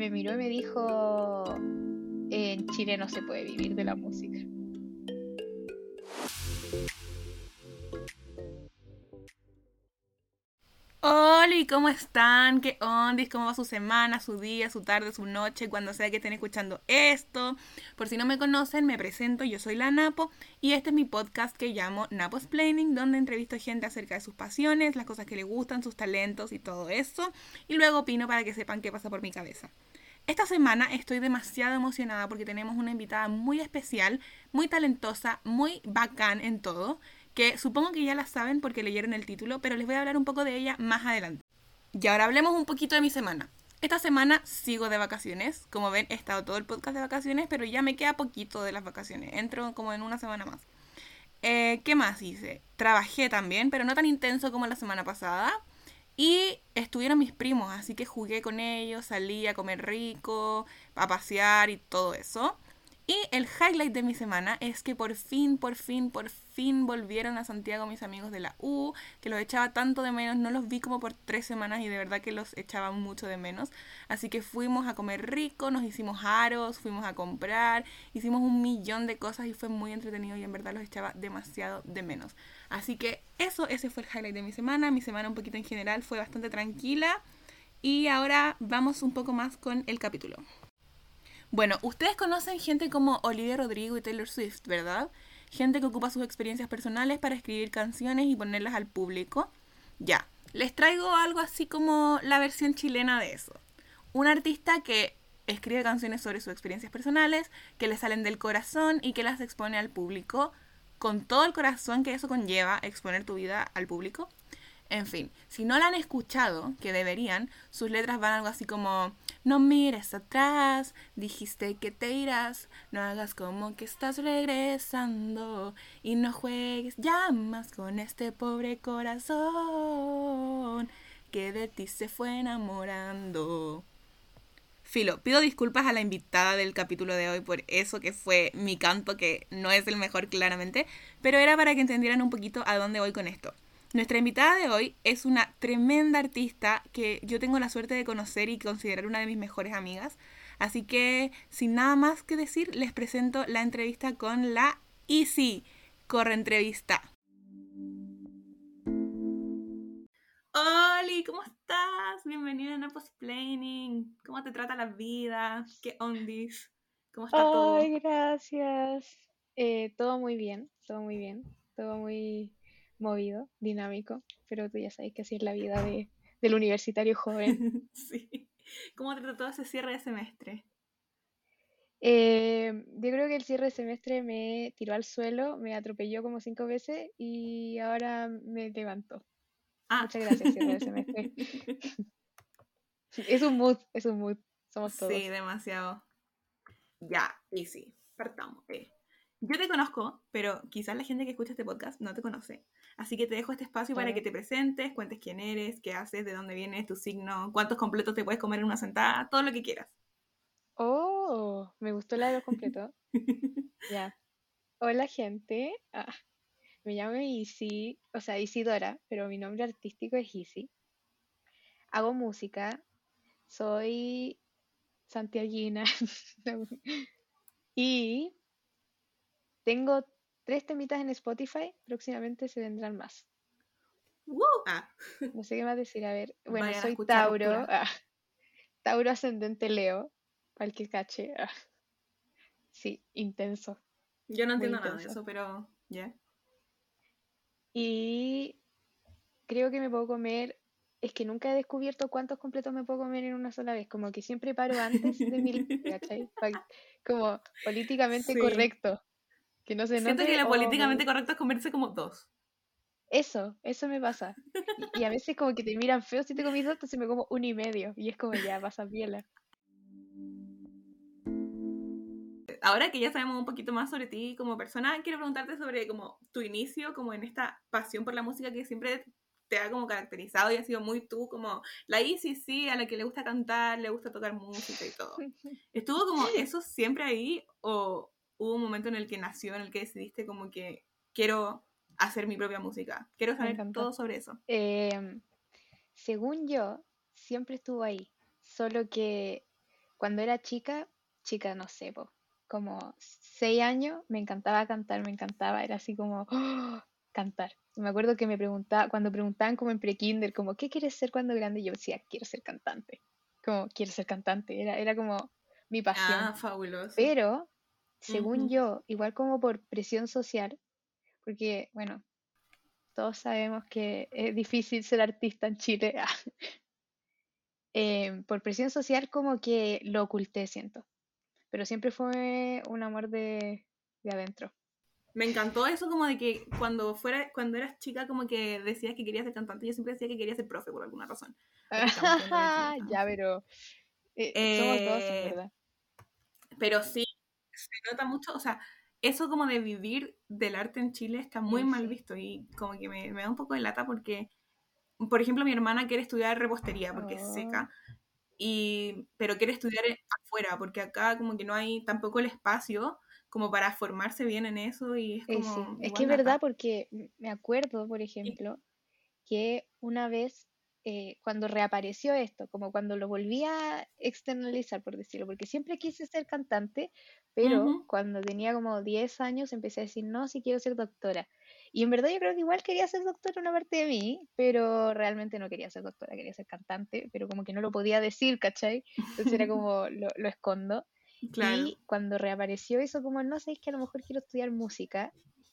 me miró y me dijo, en Chile no se puede vivir de la música. Hola, ¿y cómo están? ¿Qué ondis? ¿Cómo va su semana, su día, su tarde, su noche, cuando sea que estén escuchando esto? Por si no me conocen, me presento, yo soy la Napo y este es mi podcast que llamo Napo's Planning, donde entrevisto gente acerca de sus pasiones, las cosas que le gustan, sus talentos y todo eso, y luego opino para que sepan qué pasa por mi cabeza. Esta semana estoy demasiado emocionada porque tenemos una invitada muy especial, muy talentosa, muy bacán en todo que supongo que ya la saben porque leyeron el título, pero les voy a hablar un poco de ella más adelante. Y ahora hablemos un poquito de mi semana. Esta semana sigo de vacaciones. Como ven, he estado todo el podcast de vacaciones, pero ya me queda poquito de las vacaciones. Entro como en una semana más. Eh, ¿Qué más hice? Trabajé también, pero no tan intenso como la semana pasada. Y estuvieron mis primos, así que jugué con ellos, salí a comer rico, a pasear y todo eso. Y el highlight de mi semana es que por fin, por fin, por fin volvieron a Santiago mis amigos de la U, que los echaba tanto de menos, no los vi como por tres semanas y de verdad que los echaba mucho de menos. Así que fuimos a comer rico, nos hicimos aros, fuimos a comprar, hicimos un millón de cosas y fue muy entretenido y en verdad los echaba demasiado de menos. Así que eso, ese fue el highlight de mi semana. Mi semana un poquito en general fue bastante tranquila. Y ahora vamos un poco más con el capítulo. Bueno, ustedes conocen gente como Olivia Rodrigo y Taylor Swift, ¿verdad? Gente que ocupa sus experiencias personales para escribir canciones y ponerlas al público. Ya, les traigo algo así como la versión chilena de eso. Un artista que escribe canciones sobre sus experiencias personales, que le salen del corazón y que las expone al público, con todo el corazón que eso conlleva exponer tu vida al público. En fin, si no la han escuchado, que deberían, sus letras van algo así como, no mires atrás, dijiste que te irás, no hagas como que estás regresando y no juegues ya más con este pobre corazón que de ti se fue enamorando. Filo, pido disculpas a la invitada del capítulo de hoy por eso que fue mi canto, que no es el mejor claramente, pero era para que entendieran un poquito a dónde voy con esto. Nuestra invitada de hoy es una tremenda artista que yo tengo la suerte de conocer y considerar una de mis mejores amigas. Así que, sin nada más que decir, les presento la entrevista con la Easy. Corre entrevista. Hola, ¿cómo estás? Bienvenida a Napos Planning. ¿Cómo te trata la vida? ¿Qué ondis? ¿Cómo está todo? Ay, gracias. Eh, todo muy bien, todo muy bien, todo muy movido, dinámico, pero tú ya sabes que así es la vida de, del universitario joven. sí. ¿Cómo te trató ese cierre de semestre? Eh, yo creo que el cierre de semestre me tiró al suelo, me atropelló como cinco veces y ahora me levantó. Ah. Muchas gracias, cierre de semestre. es un mood, es un mood, somos todos. Sí, demasiado. Ya, y sí, partamos. Eh. Yo te conozco, pero quizás la gente que escucha este podcast no te conoce. Así que te dejo este espacio para que te presentes, cuentes quién eres, qué haces, de dónde vienes, tu signo, cuántos completos te puedes comer en una sentada, todo lo que quieras. Oh, me gustó la de los completos. ya. Hola, gente. Ah, me llamo Isi, o sea, Isidora, pero mi nombre artístico es Isi. Hago música. Soy santiaguina. y tengo tres temitas en Spotify, próximamente se vendrán más. Ah. No sé qué más decir, a ver. Bueno, soy Tauro. Ah, Tauro ascendente Leo, para que cache. Ah. Sí, intenso. Yo no entiendo nada de eso, pero ya. Y creo que me puedo comer. Es que nunca he descubierto cuántos completos me puedo comer en una sola vez. Como que siempre paro antes de mil, ¿cachai? Como políticamente correcto. Que no se Siento que lo políticamente correcto es comerse como dos. Eso, eso me pasa. Y, a veces como que te miran feo si te comí dos, entonces me como uno y medio. Y es como ya, pasa piela. Ahora que ya sabemos un poquito más sobre ti como persona, quiero preguntarte sobre como tu inicio, como en esta pasión por la música que siempre te ha como caracterizado y ha sido muy tú, como la Easy, sí, a la que le gusta cantar, le gusta tocar música y todo. ¿Estuvo como eso siempre ahí o, hubo un momento en el que nació, en el que decidiste como que quiero hacer mi propia música. Quiero saber todo sobre eso. Em, según yo, siempre estuvo ahí, solo que cuando era chica, chica, no sé, po, como seis años, me encantaba cantar, me encantaba, era así como ¡oh! cantar. Me acuerdo que me preguntaba, cuando preguntaban como en pre-kinder, como, ¿qué quieres ser cuando grande? Yo decía, quiero ser cantante. Como, quiero ser cantante. Era, era como mi pasión. Ah, fabuloso. Pero, según yo, igual como por presión social, porque, bueno, todos sabemos que es difícil ser artista en Chile, eh, por presión social como que lo oculté, siento. Pero siempre fue un amor de, de adentro. Me encantó eso como de que cuando fuera, cuando eras chica como que decías que querías ser cantante, yo siempre decía que quería ser profe por alguna razón. Ya, pero eh, somos dos, en Eh, verdad. pero sí, se nota mucho, o sea, eso como de vivir del arte en Chile está muy Eh, mal sí. visto y como que me, me da un poco de lata porque, por ejemplo, mi hermana quiere estudiar repostería porque es Oh, seca, y, pero quiere estudiar afuera porque acá como que no hay tampoco el espacio como para formarse bien en eso y es eh, sí. como Es que es verdad porque me acuerdo, por ejemplo, que una vez eh, cuando reapareció esto, como cuando lo volví a externalizar, por decirlo, porque siempre quise ser cantante, pero cuando tenía como 10 años empecé a decir, no, sí quiero ser doctora. Y en verdad yo creo que igual quería ser doctora una parte de mí, pero realmente no quería ser doctora, quería ser cantante, pero como que no lo podía decir, ¿cachai? Entonces era como, lo, lo escondo. Claro. Y cuando reapareció eso, como, no sé, es que a lo mejor quiero estudiar música,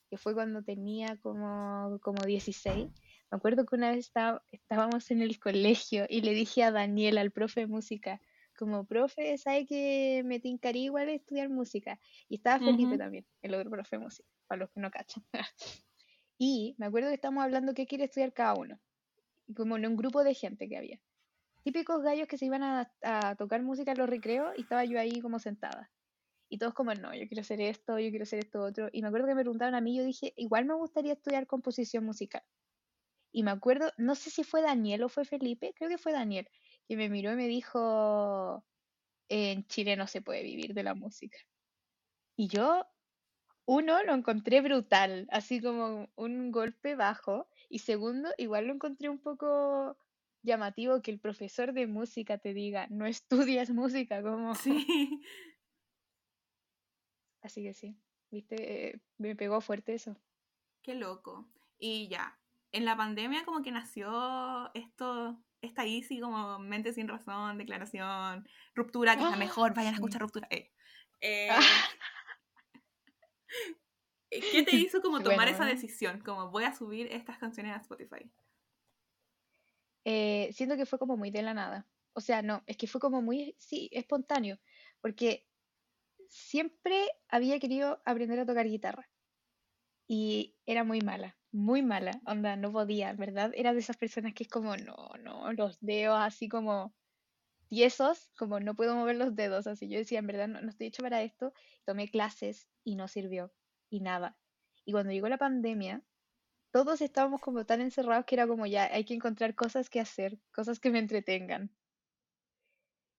que fue cuando tenía como, como 16. Me acuerdo que una vez estaba- estábamos en el colegio y le dije a Daniel, al profe de música, como, profe, ¿sabe que me tincaría igual estudiar música? Y estaba Felipe Ujú. también, el otro profe de música, para los que no cachan. Y me acuerdo que estábamos hablando qué quiere estudiar cada uno, como en un grupo de gente que había. Típicos gallos que se iban a, a tocar música en los recreos y estaba yo ahí como sentada. Y todos como, no, yo quiero hacer esto, yo quiero hacer esto otro. Y me acuerdo que me preguntaron a mí, yo dije, igual me gustaría estudiar composición musical. Y me acuerdo, no sé si fue Daniel o fue Felipe, creo que fue Daniel, que me miró y me dijo, en Chile no se puede vivir de la música. Y yo, uno, lo encontré brutal, así como un golpe bajo. Y segundo, igual lo encontré un poco llamativo que el profesor de música te diga, no estudias música, como... Sí. Así que sí, viste, me pegó fuerte eso. Qué loco. Y ya, en la pandemia como que nació esto, esta Easy como mente sin razón, declaración, ruptura, que es la ¡Ah! mejor, vayan a escuchar ruptura. Eh. Eh, Ah, ¿Qué te hizo como tomar esa decisión? Como voy a subir estas canciones a Spotify. eh, siento que fue como muy de la nada. O sea, no, es que fue como muy, sí, espontáneo, porque siempre había querido aprender a tocar guitarra y era muy mala, muy mala, onda, no podía, ¿verdad? Era de esas personas que es como, no, no, los dedos así como tiesos, como no puedo mover los dedos, así yo decía, en verdad no, no estoy hecho para esto, tomé clases y no sirvió, y nada. Y cuando llegó la pandemia, todos estábamos como tan encerrados que era como ya, hay que encontrar cosas que hacer, cosas que me entretengan.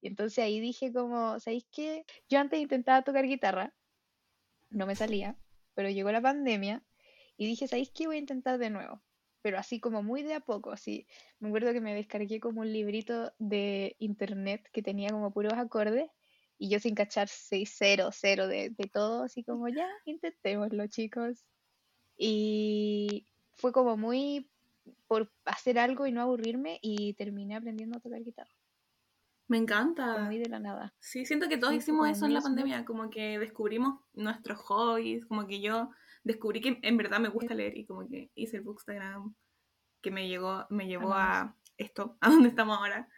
Y entonces ahí dije como, ¿sabéis qué? Yo antes intentaba tocar guitarra, no me salía, pero llegó la pandemia y dije, ¿sabéis qué? Voy a intentar de nuevo. Pero así como muy de a poco, así. Me acuerdo que me descargué como un librito de internet que tenía como puros acordes y yo sin cachar 6, 0, 0 de, de todo, así como ya, intentémoslo, chicos. Y fue como muy por hacer algo y no aburrirme y terminé aprendiendo a tocar guitarra. Me encanta. muy de la nada. Sí, siento que todos Sí, hicimos eso en la pandemia, como que descubrimos nuestros hobbies, como que yo descubrí que en verdad me gusta leer y como que hice el Bookstagram que me llegó, me llevó Amamos. a esto, a donde estamos ahora.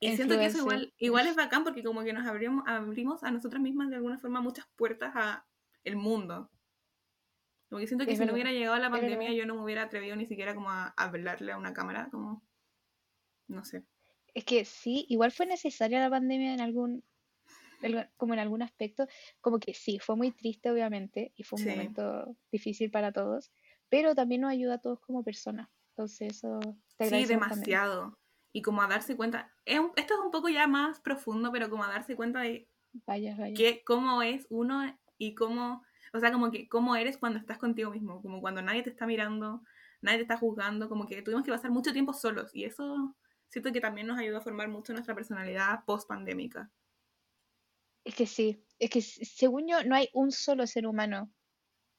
Y siento que eso igual, igual es bacán porque como que nos abrimos, abrimos a nosotras mismas de alguna forma muchas puertas a el mundo. Como que siento que Es si no verdad, hubiera llegado la pandemia yo no me hubiera atrevido ni siquiera como a hablarle a una cámara, como, no sé. Es que sí, igual fue necesaria la pandemia en algún, como en algún aspecto, como que sí, fue muy triste obviamente y fue un Sí, momento difícil para todos, pero también nos ayuda a todos como personas. Entonces eso te sí, demasiado. Y como a darse cuenta, es un- esto es un poco ya más profundo, pero como a darse cuenta de Vaya, vaya. que, cómo es uno y cómo, o sea, como que cómo eres cuando estás contigo mismo, como cuando nadie te está mirando, nadie te está juzgando, como que tuvimos que pasar mucho tiempo solos y eso siento que también nos ayudó a formar mucho nuestra personalidad post pandémica. Es que sí, es que según yo no hay un solo ser humano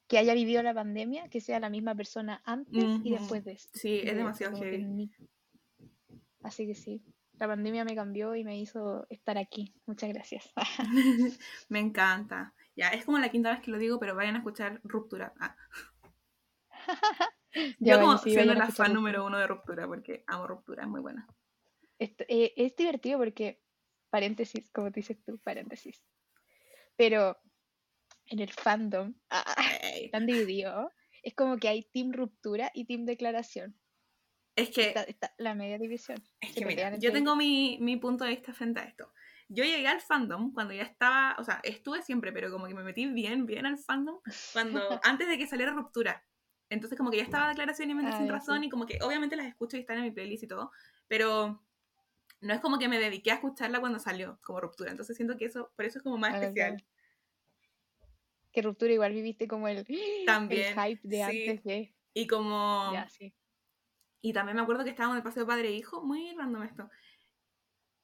que haya vivido la pandemia que sea la misma persona antes y después de, es- Sí, es demasiado heavy. ni- Así que sí, la pandemia me cambió y me hizo estar aquí. Muchas gracias. Me encanta. Ya, es como la quinta vez que lo digo, pero vayan a escuchar Ruptura. Ah, Ya, Yo como sí, siendo la fan Ruptura. número uno de Ruptura, porque amo Ruptura, es muy buena. Esto- eh, es divertido porque, paréntesis, como dices tú, paréntesis. Pero en el fandom, ah, Ey. están divididos. Es como que hay team ruptura y team declaración. Es que, Está, está la media división. es que mira, yo tengo mi, mi punto de vista frente a esto. Yo llegué al fandom cuando ya estaba, o sea, estuve siempre, pero como que me metí bien, bien al fandom cuando, antes de que saliera Ruptura. Entonces como que ya estaba Declaración y Mente Ah, Sin ya, Razón sí. y como que obviamente las escucho y están en mi playlist y todo, pero no es como que me dediqué a escucharla cuando salió como Ruptura. Entonces siento que eso, por eso es como más Claro, especial. claro. Que ruptura igual viviste como el, También, el hype de sí. antes de. Y como... Ya, sí. Y también me acuerdo que estábamos de paseo padre e hijo, muy random esto.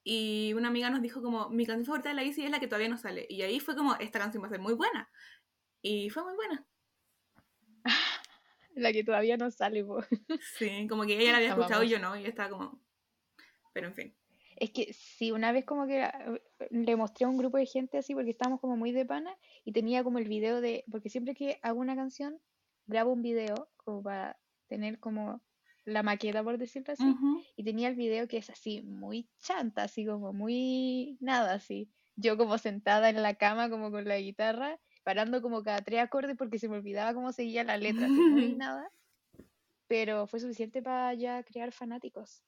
Y una amiga nos dijo como, mi canción favorita de la Easy es la que todavía no sale. Y ahí fue como, esta canción va a ser muy buena. Y fue muy buena. La que todavía no sale, po. Sí, como que ella la había escuchado y yo no, y yo estaba como... Pero en fin. Es que sí, una vez como que ah, le mostré a un grupo de gente así porque estábamos como muy de pana y tenía como el video de, porque siempre que hago una canción, grabo un video como para tener como la maqueta, por decirlo así, Ujú. y tenía el video que es así, muy chanta, así como muy nada, así. Yo como sentada en la cama como con la guitarra, parando como cada tres acordes porque se me olvidaba cómo seguía la letra, así muy nada. Pero fue suficiente para ya crear fanáticos.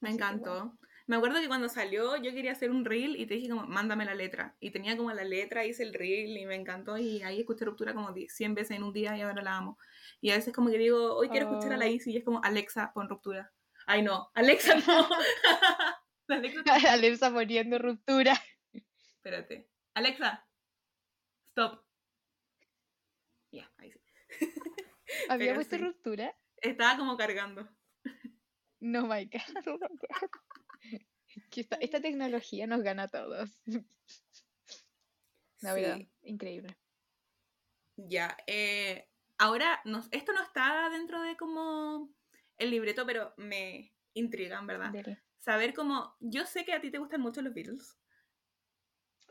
Me Así que, encantó. Me acuerdo que cuando salió yo quería hacer un reel y te dije como, mándame la letra. Y tenía como la letra, hice el reel y me encantó y ahí escuché Ruptura como 10 100 veces en un día y ahora la amo. Y a veces como que digo, hoy quiero escuchar a la Oh. Easy y es como, Alexa, pon Ruptura. Ay no, Alexa no. Alexa no. Alexa poniendo ruptura. Espérate. Alexa, stop. Ya, ahí sí. ¿Había Pero puesto sí. ruptura? Estaba como cargando. No, my God, oh my God. Que esta, esta tecnología nos gana a todos. La verdad, Sí. increíble. Ya, eh, ahora, no- esto no está dentro de como el libreto, pero me intrigan, ¿verdad? Dele. Saber cómo, yo sé que a ti te gustan mucho los Beatles.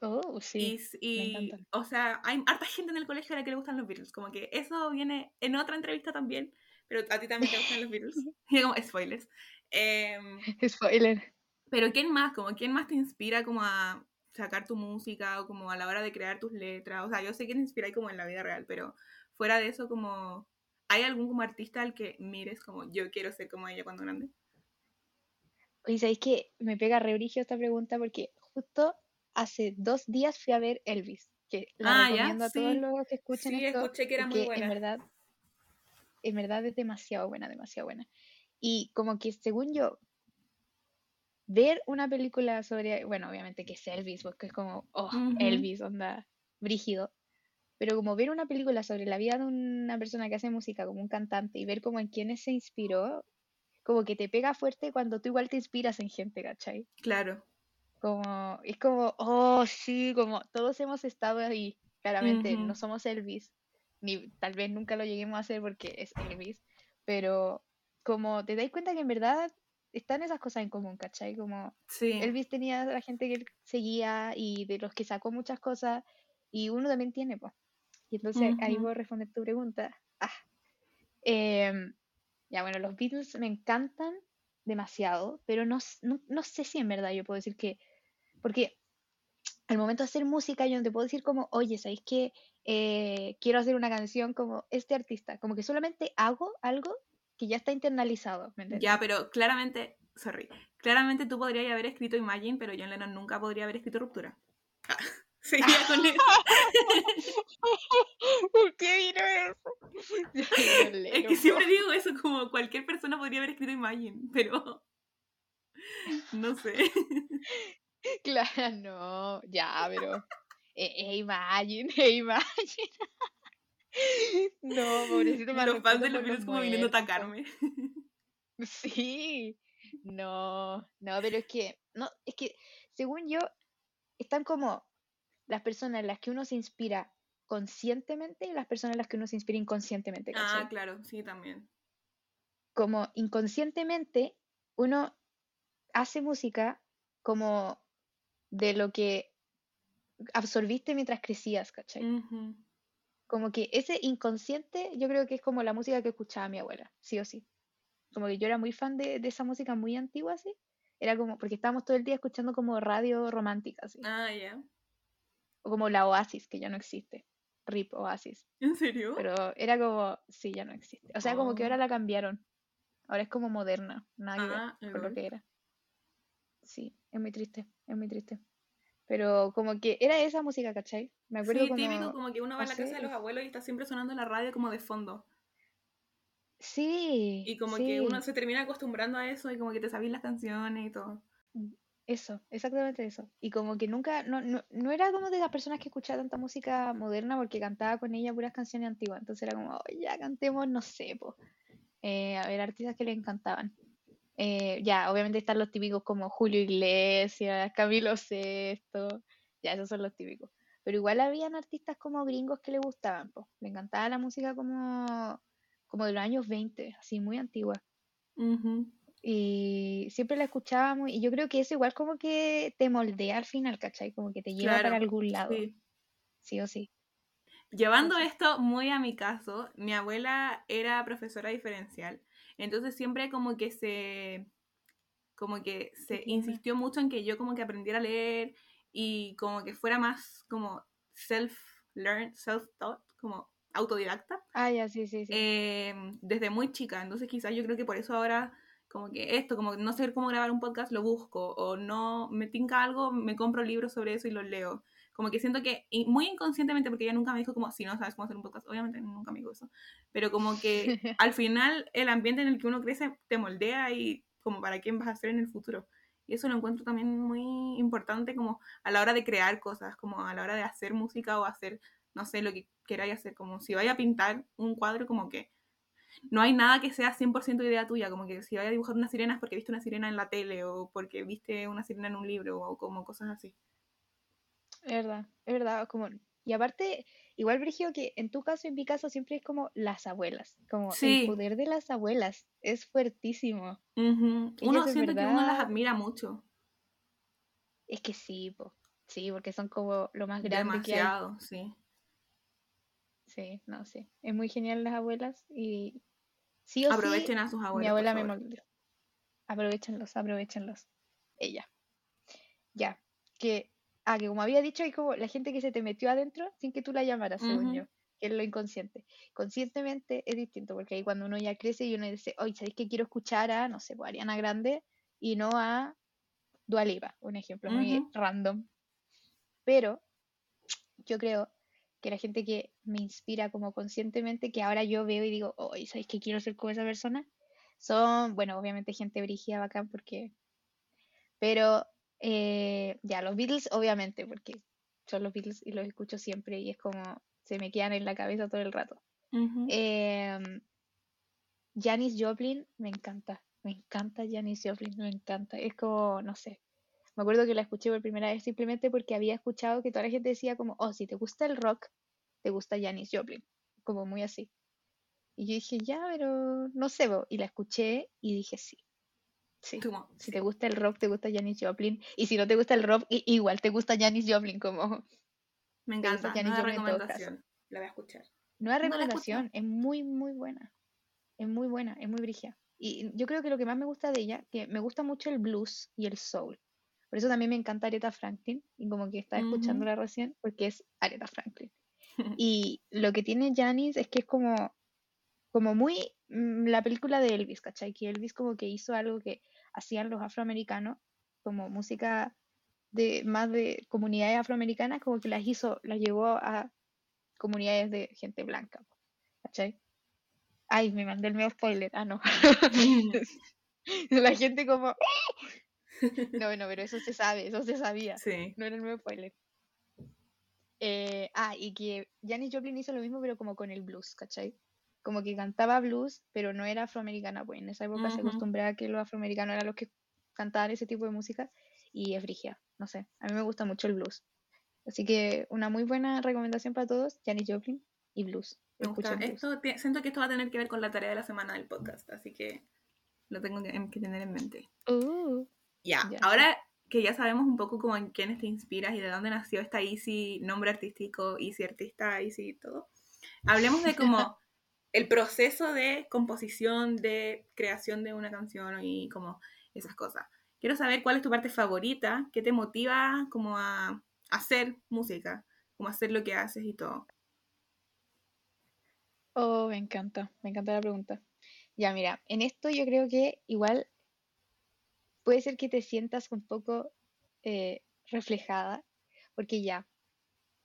Oh, sí. y, y, o sea, hay harta gente en el colegio a la que le gustan los Beatles. Como que eso viene en otra entrevista también, pero a ti también te gustan los Beatles. Y como spoilers. Em, Spoiler. Pero ¿quién más? Como, ¿quién más te inspira como a sacar tu música o como a la hora de crear tus letras? O sea, yo sé que te inspira como en la vida real, pero fuera de eso, como, ¿hay algún como artista al que mires como yo quiero ser como ella cuando grande? Oye, ¿sabéis que me pega re brígido esta pregunta? Porque justo hace dos días fui a ver Elvis, que la Ah, ya, recomiendo a todos sí. los que escuchen Sí, esto, escuché que era muy buena. en verdad, en verdad es demasiado buena, demasiado buena. Y como que según yo, ver una película sobre, bueno, obviamente que es Elvis, porque es como, oh, Ujú. Elvis, onda, brígido. Pero como ver una película sobre la vida de una persona que hace música, como un cantante, y ver como en quiénes se inspiró, como que te pega fuerte cuando tú igual te inspiras en gente, ¿cachai? Claro. Como, es como, oh, sí, como todos hemos estado ahí. Claramente Ujú. no somos Elvis, ni tal vez nunca lo lleguemos a hacer porque es Elvis, pero como te dais cuenta que en verdad están esas cosas en común, ¿cachai? Como Sí. Elvis tenía a la gente que él seguía y de los que sacó muchas cosas, y uno también tiene, pues. Y entonces ahí Ujú. voy a responder tu pregunta. Ah. Em, ya, bueno, los Beatles me encantan demasiado, pero no, no, no sé si en verdad yo puedo decir que, porque al momento de hacer música yo no te puedo decir como, oye, ¿sabéis que eh, quiero hacer una canción como este artista? Como que solamente hago algo que ya está internalizado, ¿me entiendes? Ya, pero claramente, sorry, claramente tú podrías haber escrito Imagine, pero John Lennon nunca podría haber escrito Ruptura. Ah, seguía con eso. ¿Por qué vino eso? Es que siempre digo eso, como cualquier persona podría haber escrito Imagine, pero no sé. Claro, no, ya, pero. Eh, eh, imagine, eh, imagine. No, pobrecito, me Los fans de los por Beatles como viniendo a atacarme. Sí, no, no, pero es que, no, es que, según yo, están como las personas en las que uno se inspira conscientemente y las personas en las que uno se inspira inconscientemente. ¿cachai? Ah, claro, sí, también. Como inconscientemente uno hace música como de lo que absorbiste mientras crecías, ¿cachai? Como que ese inconsciente yo creo que es como la música que escuchaba mi abuela, sí o sí. Como que yo era muy fan de, de esa música muy antigua, así. Era como, porque estábamos todo el día escuchando como radio romántica, así. Ah, ya. O como la Oasis, que ya no existe. RIP Oasis. ¿En serio? Pero era como, sí, ya no existe. O sea, como que Oh. ahora la cambiaron. Ahora es como moderna, nada que ver Ah, con lo que era. Sí, es muy triste, es muy triste. Pero como que era esa música, ¿cachai? Me acuerdo Sí, típico, como que uno va a la casa de los abuelos y está siempre sonando la radio como de fondo. Sí, Y como que uno se termina acostumbrando a eso y como que te sabes las canciones y todo. eso, exactamente eso. Y como que nunca, no, no, no era como de las personas que escuchaba tanta música moderna porque cantaba con ella puras canciones antiguas. Entonces era como, "Oye, ya cantemos, no sé, po. Eh, a ver, artistas que le encantaban. Eh, ya, obviamente están los típicos como Julio Iglesias, Camilo Sesto, ya, esos son los típicos. Pero igual habían artistas como gringos que le gustaban, po. Le encantaba la música como, como de los años 20, así, muy antigua. Y siempre la escuchábamos y yo creo que eso igual como que te moldea al final, ¿cachai? Como que te lleva para algún lado, sí. sí o sí. Llevando esto muy a mi caso, mi abuela era profesora diferencial, entonces siempre como que se, como que se insistió mucho en que yo como que aprendiera a leer y como que fuera más como self-learned, self-taught, como autodidacta, Ah, ya, sí, sí, sí. eh, desde muy chica, entonces quizás yo creo que por eso ahora como que esto, como no sé cómo grabar un podcast, lo busco, o no me tinca algo, me compro libros sobre eso y los leo. Como que siento que muy inconscientemente, porque ella nunca me dijo como, si no sabes cómo hacer un podcast, obviamente nunca me dijo eso, pero como que al final el ambiente en el que uno crece te moldea y como para quién vas a ser en el futuro. Y eso lo encuentro también muy importante como a la hora de crear cosas, como a la hora de hacer música o hacer, no sé, lo que queráis hacer, como si vaya a pintar un cuadro, como que no hay nada que sea 100% idea tuya, como que si vaya a dibujar una sirena es porque viste una sirena en la tele o porque viste una sirena en un libro o como cosas así. Es verdad, es verdad, como, y aparte, igual Brigio que en tu caso y en mi caso siempre es como las abuelas, como el poder de las abuelas es fuertísimo. uno en siente que uno las admira mucho, es que sí, po, sí, porque son como lo más grande que hay. demasiado, sí. Sí, no, sí. Es muy genial las abuelas y sí o sí, Aprovechen a sus mi abuelos, por abuela me moldeó. Aprovechenlos, aprovechenlos. Ella. Ya. Que, ah, que como había dicho, hay como la gente que se te metió adentro sin que tú la llamaras, según yo. Que es lo inconsciente. Conscientemente es distinto, porque ahí cuando uno ya crece y uno dice, oye, ¿sabéis que quiero escuchar a, no sé, pues, Ariana Grande y no a Dua Lipa? Un ejemplo muy random. Pero yo creo que la gente que me inspira como conscientemente, que ahora yo veo y digo, oye, ¿sabéis que quiero ser como esa persona? Son, bueno, obviamente gente brígida, bacán, porque, pero eh, ya, los Beatles, obviamente, porque son los Beatles y los escucho siempre y es como, se me quedan en la cabeza todo el rato. Em, Janis Joplin, me encanta, me encanta Janis Joplin, me encanta, es como, no sé, me acuerdo que la escuché por primera vez simplemente porque había escuchado que toda la gente decía como, oh, si te gusta el rock, te gusta Janis Joplin, como muy así. Y yo dije, ya, pero no sé, bo", y la escuché y dije, sí, sí. Como, Si te gusta el rock, te gusta Janis Joplin. Y si no te gusta el rock, igual te gusta Janis Joplin, como Me encanta, Janis nueva Joplin recomendación. La voy a escuchar. Nueva No recomendación, es muy, muy buena. Es muy buena, es muy brígida. Y yo creo que lo que más me gusta de ella, que me gusta mucho el blues y el soul. Por eso también me encanta Aretha Franklin, y como que estaba Ujú. escuchándola recién, porque es Aretha Franklin. Y lo que tiene Janis es que es como, como muy la película de Elvis, ¿cachai? Que Elvis como que hizo algo que hacían los afroamericanos, como música de más de comunidades afroamericanas, como que las hizo, las llevó a comunidades de gente blanca, ¿cachai? Ay, me mandé el medio spoiler. Ah, no. La gente como... No, no, pero eso se sabe, eso se sabía. sí. No era el nuevo spoiler. Eh, ah, y que Janis Joplin hizo lo mismo, pero como con el blues, ¿cachai? Como que cantaba blues, pero no era afroamericana, pues en esa época se Ujú. acostumbraba a que los afroamericanos eran los que cantaban ese tipo de música y es frigia, no sé, a mí me gusta mucho el blues. Así que una muy buena recomendación para todos, Janis Joplin y blues. Me gusta. Escuchen blues. Esto, ti- siento que esto va a tener que ver con la tarea de la semana del podcast, así que lo tengo que, que tener en mente. Uh, Ya, Ya. ahora que ya sabemos un poco como en quiénes te inspiras y de dónde nació esta Easy, nombre artístico, Easy artista, Easy todo, hablemos de como el proceso de composición, de creación de una canción y como esas cosas. Quiero saber cuál es tu parte favorita, qué te motiva como a hacer música, como hacer lo que haces y todo. Oh, me encanta, me encanta la pregunta. Ya, mira, en esto yo creo que igual puede ser que te sientas un poco eh, reflejada, porque ya,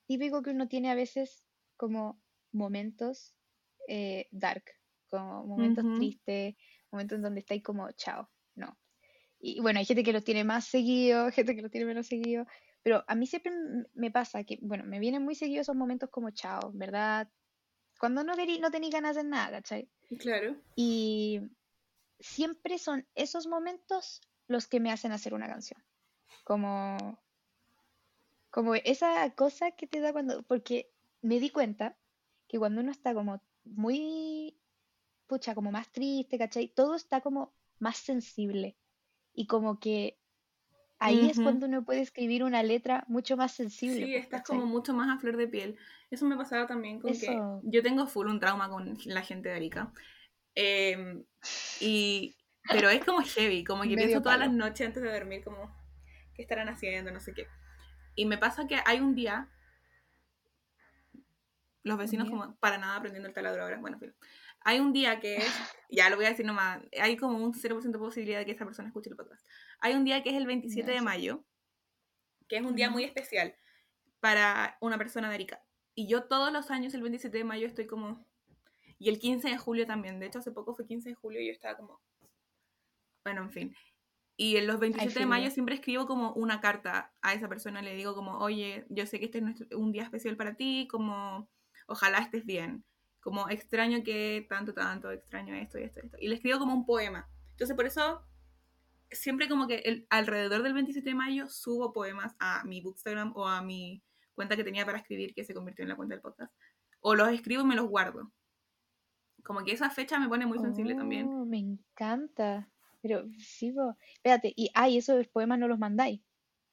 típico que uno tiene a veces como momentos eh, dark, como momentos Ujú. tristes, momentos en donde estáis como, chao, no. Y bueno, hay gente que lo tiene más seguido, gente que lo tiene menos seguido, pero a mí siempre me pasa que, bueno, me vienen muy seguidos esos momentos como, chao, ¿verdad? Cuando no querí, no tenéis ganas de nada, ¿cachai? Claro. Y siempre son esos momentos los que me hacen hacer una canción. Como, como esa cosa que te da cuando, porque me di cuenta que cuando uno está como muy, pucha, como más triste, ¿cachai? Todo está como más sensible. Y como que ahí es cuando uno puede escribir una letra mucho más sensible, Sí, pues, estás ¿cachai? como mucho más a flor de piel. Eso me pasaba también con que yo tengo full un trauma con la gente de Arica. Em, y, pero es como heavy, como que Medio pienso todas las noches antes de dormir como, ¿qué estarán haciendo? No sé qué. Y me pasa que hay un día, los vecinos como para nada aprendiendo el taladro ahora, bueno, filo. Hay un día que es, ya lo voy a decir nomás, hay como un 0% de posibilidad de que esa persona escuche el podcast. Hay un día que es el 27 Ya, de mayo, que es un día muy especial para una persona de Arica. Y yo todos los años, el 27 de mayo, estoy como... Y el 15 de julio también. De hecho, hace poco fue 15 de julio y yo estaba como... Bueno, en fin. Y en los 27 de mayo siempre escribo como una carta a esa persona. Le digo como, oye, yo sé que este es nuestro- un día especial para ti, como ojalá estés bien. Como extraño que tanto, tanto, extraño esto y esto y esto. Y le escribo como un poema. Entonces por eso siempre como que el- alrededor del 27 de mayo subo poemas a mi Bookstagram o a mi cuenta que tenía para escribir que se convirtió en la cuenta del podcast. O los escribo y me los guardo. Como que esa fecha me pone muy sensible también. Oh, me encanta. Pero sí, po. Espérate, y ay, esos poemas no los mandáis.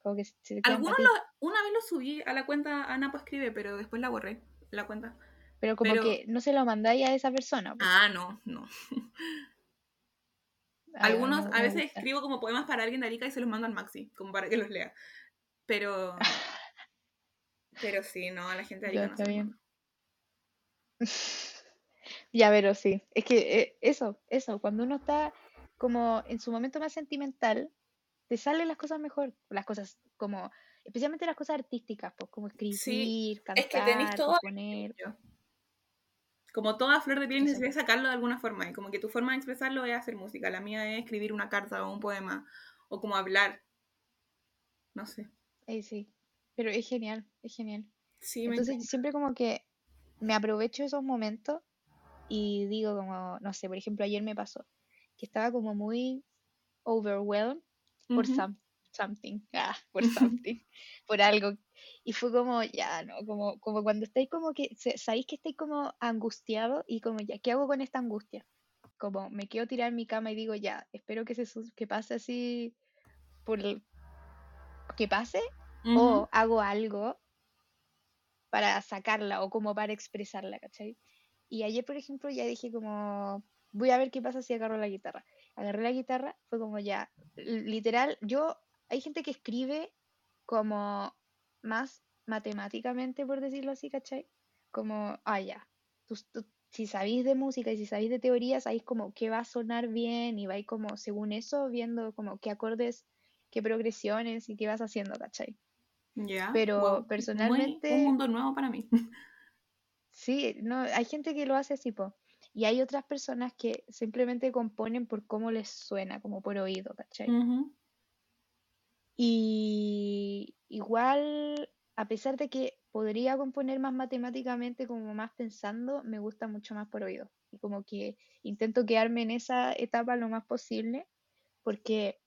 Como que se te Algunos para ti. lo- una vez los subí a la cuenta Anapo Escribe, pero después la borré, la cuenta. Pero como pero- que no se lo mandáis a esa persona. po. Ah, no, no. Ay, Algunos, a veces escribo como poemas para alguien de Arica y se los mando al Maxi, como para que los lea. Pero. Pero sí, no, a la gente de Ya, Arica no está bien. Ya, pero sí. Es que eh, eso, eso, cuando uno está como en su momento más sentimental, te salen las cosas mejor. Las cosas como, especialmente las cosas artísticas, pues como escribir, es que cantar, todo componer. Como toda flor de piel necesitas sacarlo de alguna forma. Y como que tu forma de expresarlo es hacer música. La mía es escribir una carta o un poema. O como hablar. No sé. Eh, sí. Pero es genial, es genial. Sí, Entonces siempre como que me aprovecho esos momentos y digo como, no sé, por ejemplo, ayer me pasó que estaba como muy overwhelmed por some- something, ah, por something, por algo. Y fue como, ya, ¿no? Como, como cuando estáis como que, sabéis que estáis como angustiado y como, ya, ¿qué hago con esta angustia? Como me quedo tirada en mi cama y digo, ya, espero que, se, que pase así, por el- que pase, Ujú. o hago algo para sacarla o como para expresarla, ¿cachai? Y ayer, por ejemplo, ya dije como, voy a ver qué pasa si agarro la guitarra. Agarré la guitarra, fue como ya, literal, yo, hay gente que escribe como más matemáticamente, por decirlo así, ¿cachai? Como, ah, ya, tú- tú- si sabéis de música y si sabéis de teoría, sabéis como qué va a sonar bien y vais como, según eso, viendo como qué acordes, qué progresiones y qué vas haciendo, ¿cachai? Ya. Pero wow. Muy- personalmente- un mundo nuevo para mí. Sí, no, hay gente que lo hace así, po. Y hay otras personas que simplemente componen por cómo les suena, como por oído, ¿cachai? Ujú. Y igual, a pesar de que podría componer más matemáticamente, como más pensando, me gusta mucho más por oído. Y como que intento quedarme en esa etapa lo más posible, porque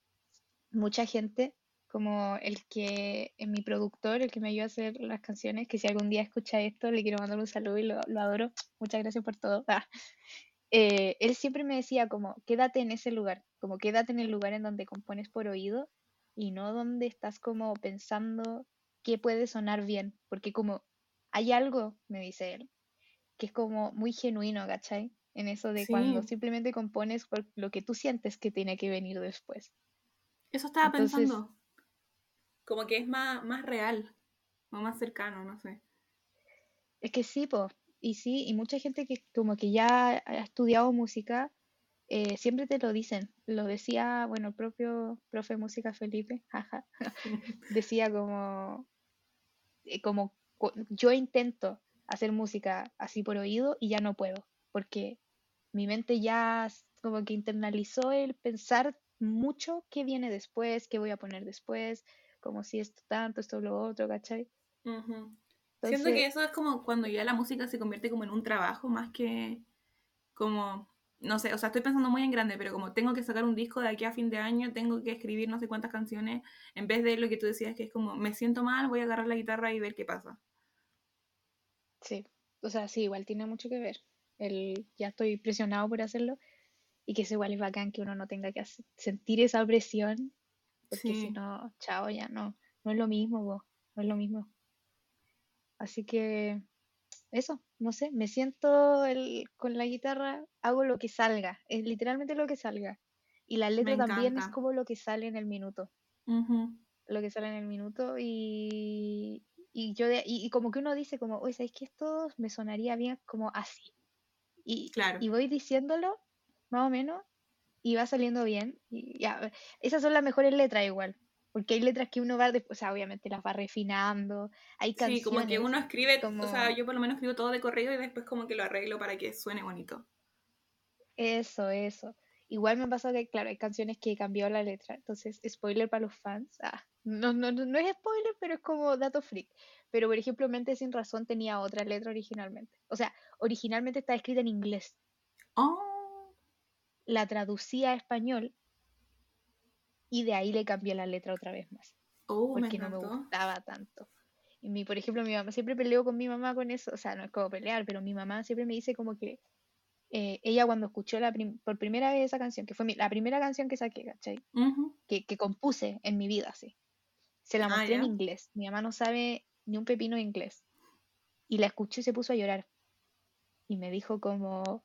mucha gente como el que es mi productor, el que me ayuda a hacer las canciones, que si algún día escucha esto, le quiero mandar un saludo y lo, adoro. Muchas gracias por todo. Ah. Eh, él siempre me decía como, quédate en ese lugar, como quédate en el lugar en donde compones por oído y no donde estás como pensando qué puede sonar bien, porque como hay algo, me dice él, que es como muy genuino, ¿cachai? En eso de cuando simplemente compones por lo que tú sientes que tiene que venir después. eso estaba Entonces, pensando. Como que es más, más real, o más cercano, no sé. es que sí, pues, y sí, y mucha gente que como que ya ha estudiado música, eh, siempre te lo dicen. Lo decía, bueno, el propio profe de música Felipe, jaja, decía como, eh, como yo intento hacer música así por oído y ya no puedo, porque mi mente ya como que internalizó el pensar mucho qué viene después, qué voy a poner después, como si esto tanto, esto lo otro, ¿cachai? Ujú. Siento que Entonces, eso es como cuando ya la música se convierte como en un trabajo más que como, no sé, o sea, estoy pensando muy en grande, pero como tengo que sacar un disco de aquí a fin de año, tengo que escribir no sé cuántas canciones, en vez de lo que tú decías que es como, me siento mal, voy a agarrar la guitarra y ver qué pasa. sí, o sea, sí, igual tiene mucho que ver. El, ya estoy presionado por hacerlo y que eso igual es bacán que uno no tenga que hacer- sentir esa presión, porque si no, chao, ya no, no es lo mismo, po, no es lo mismo. Así que eso, no sé, me siento el- con la guitarra, hago lo que salga, es literalmente lo que salga. Y la letra también es como lo que sale en el minuto, lo que sale en el minuto y, y yo de- y, y como que uno dice como, oye, ¿sabes que esto me sonaría bien como así? Y, Claro. y voy diciéndolo, más o menos, y va saliendo bien. Y ya, esas son las mejores letras igual, porque hay letras que uno va, después, o sea, obviamente las va refinando, hay Sí, como que uno canciones escribe, o sea, yo por lo menos escribo todo de corrido y después como que lo arreglo para que suene bonito. eso, eso. Igual me pasa que, claro, hay canciones que he cambiado la letra, entonces, spoiler para los fans. Ah, no, no, no, no es spoiler, pero es como dato freak. Pero, por ejemplo, Mente Sin Razón tenía otra letra originalmente. O sea, originalmente está escrita en inglés. Oh, La traducí a español y de ahí le cambié la letra otra vez más, oh, me porque no me gustaba tanto. Y mi, por ejemplo, mi mamá siempre peleo con mi mamá con eso, o sea, no es como pelear, pero mi mamá siempre me dice como que eh, ella cuando escuchó la prim- por primera vez esa canción, que fue mi- la primera canción que saqué, ¿cachai? Que, que compuse en mi vida, sí. Se la Ah, mostré en inglés. Mi mamá no sabe ni un pepino de inglés. Y la escuchó y se puso a llorar. Y me dijo como,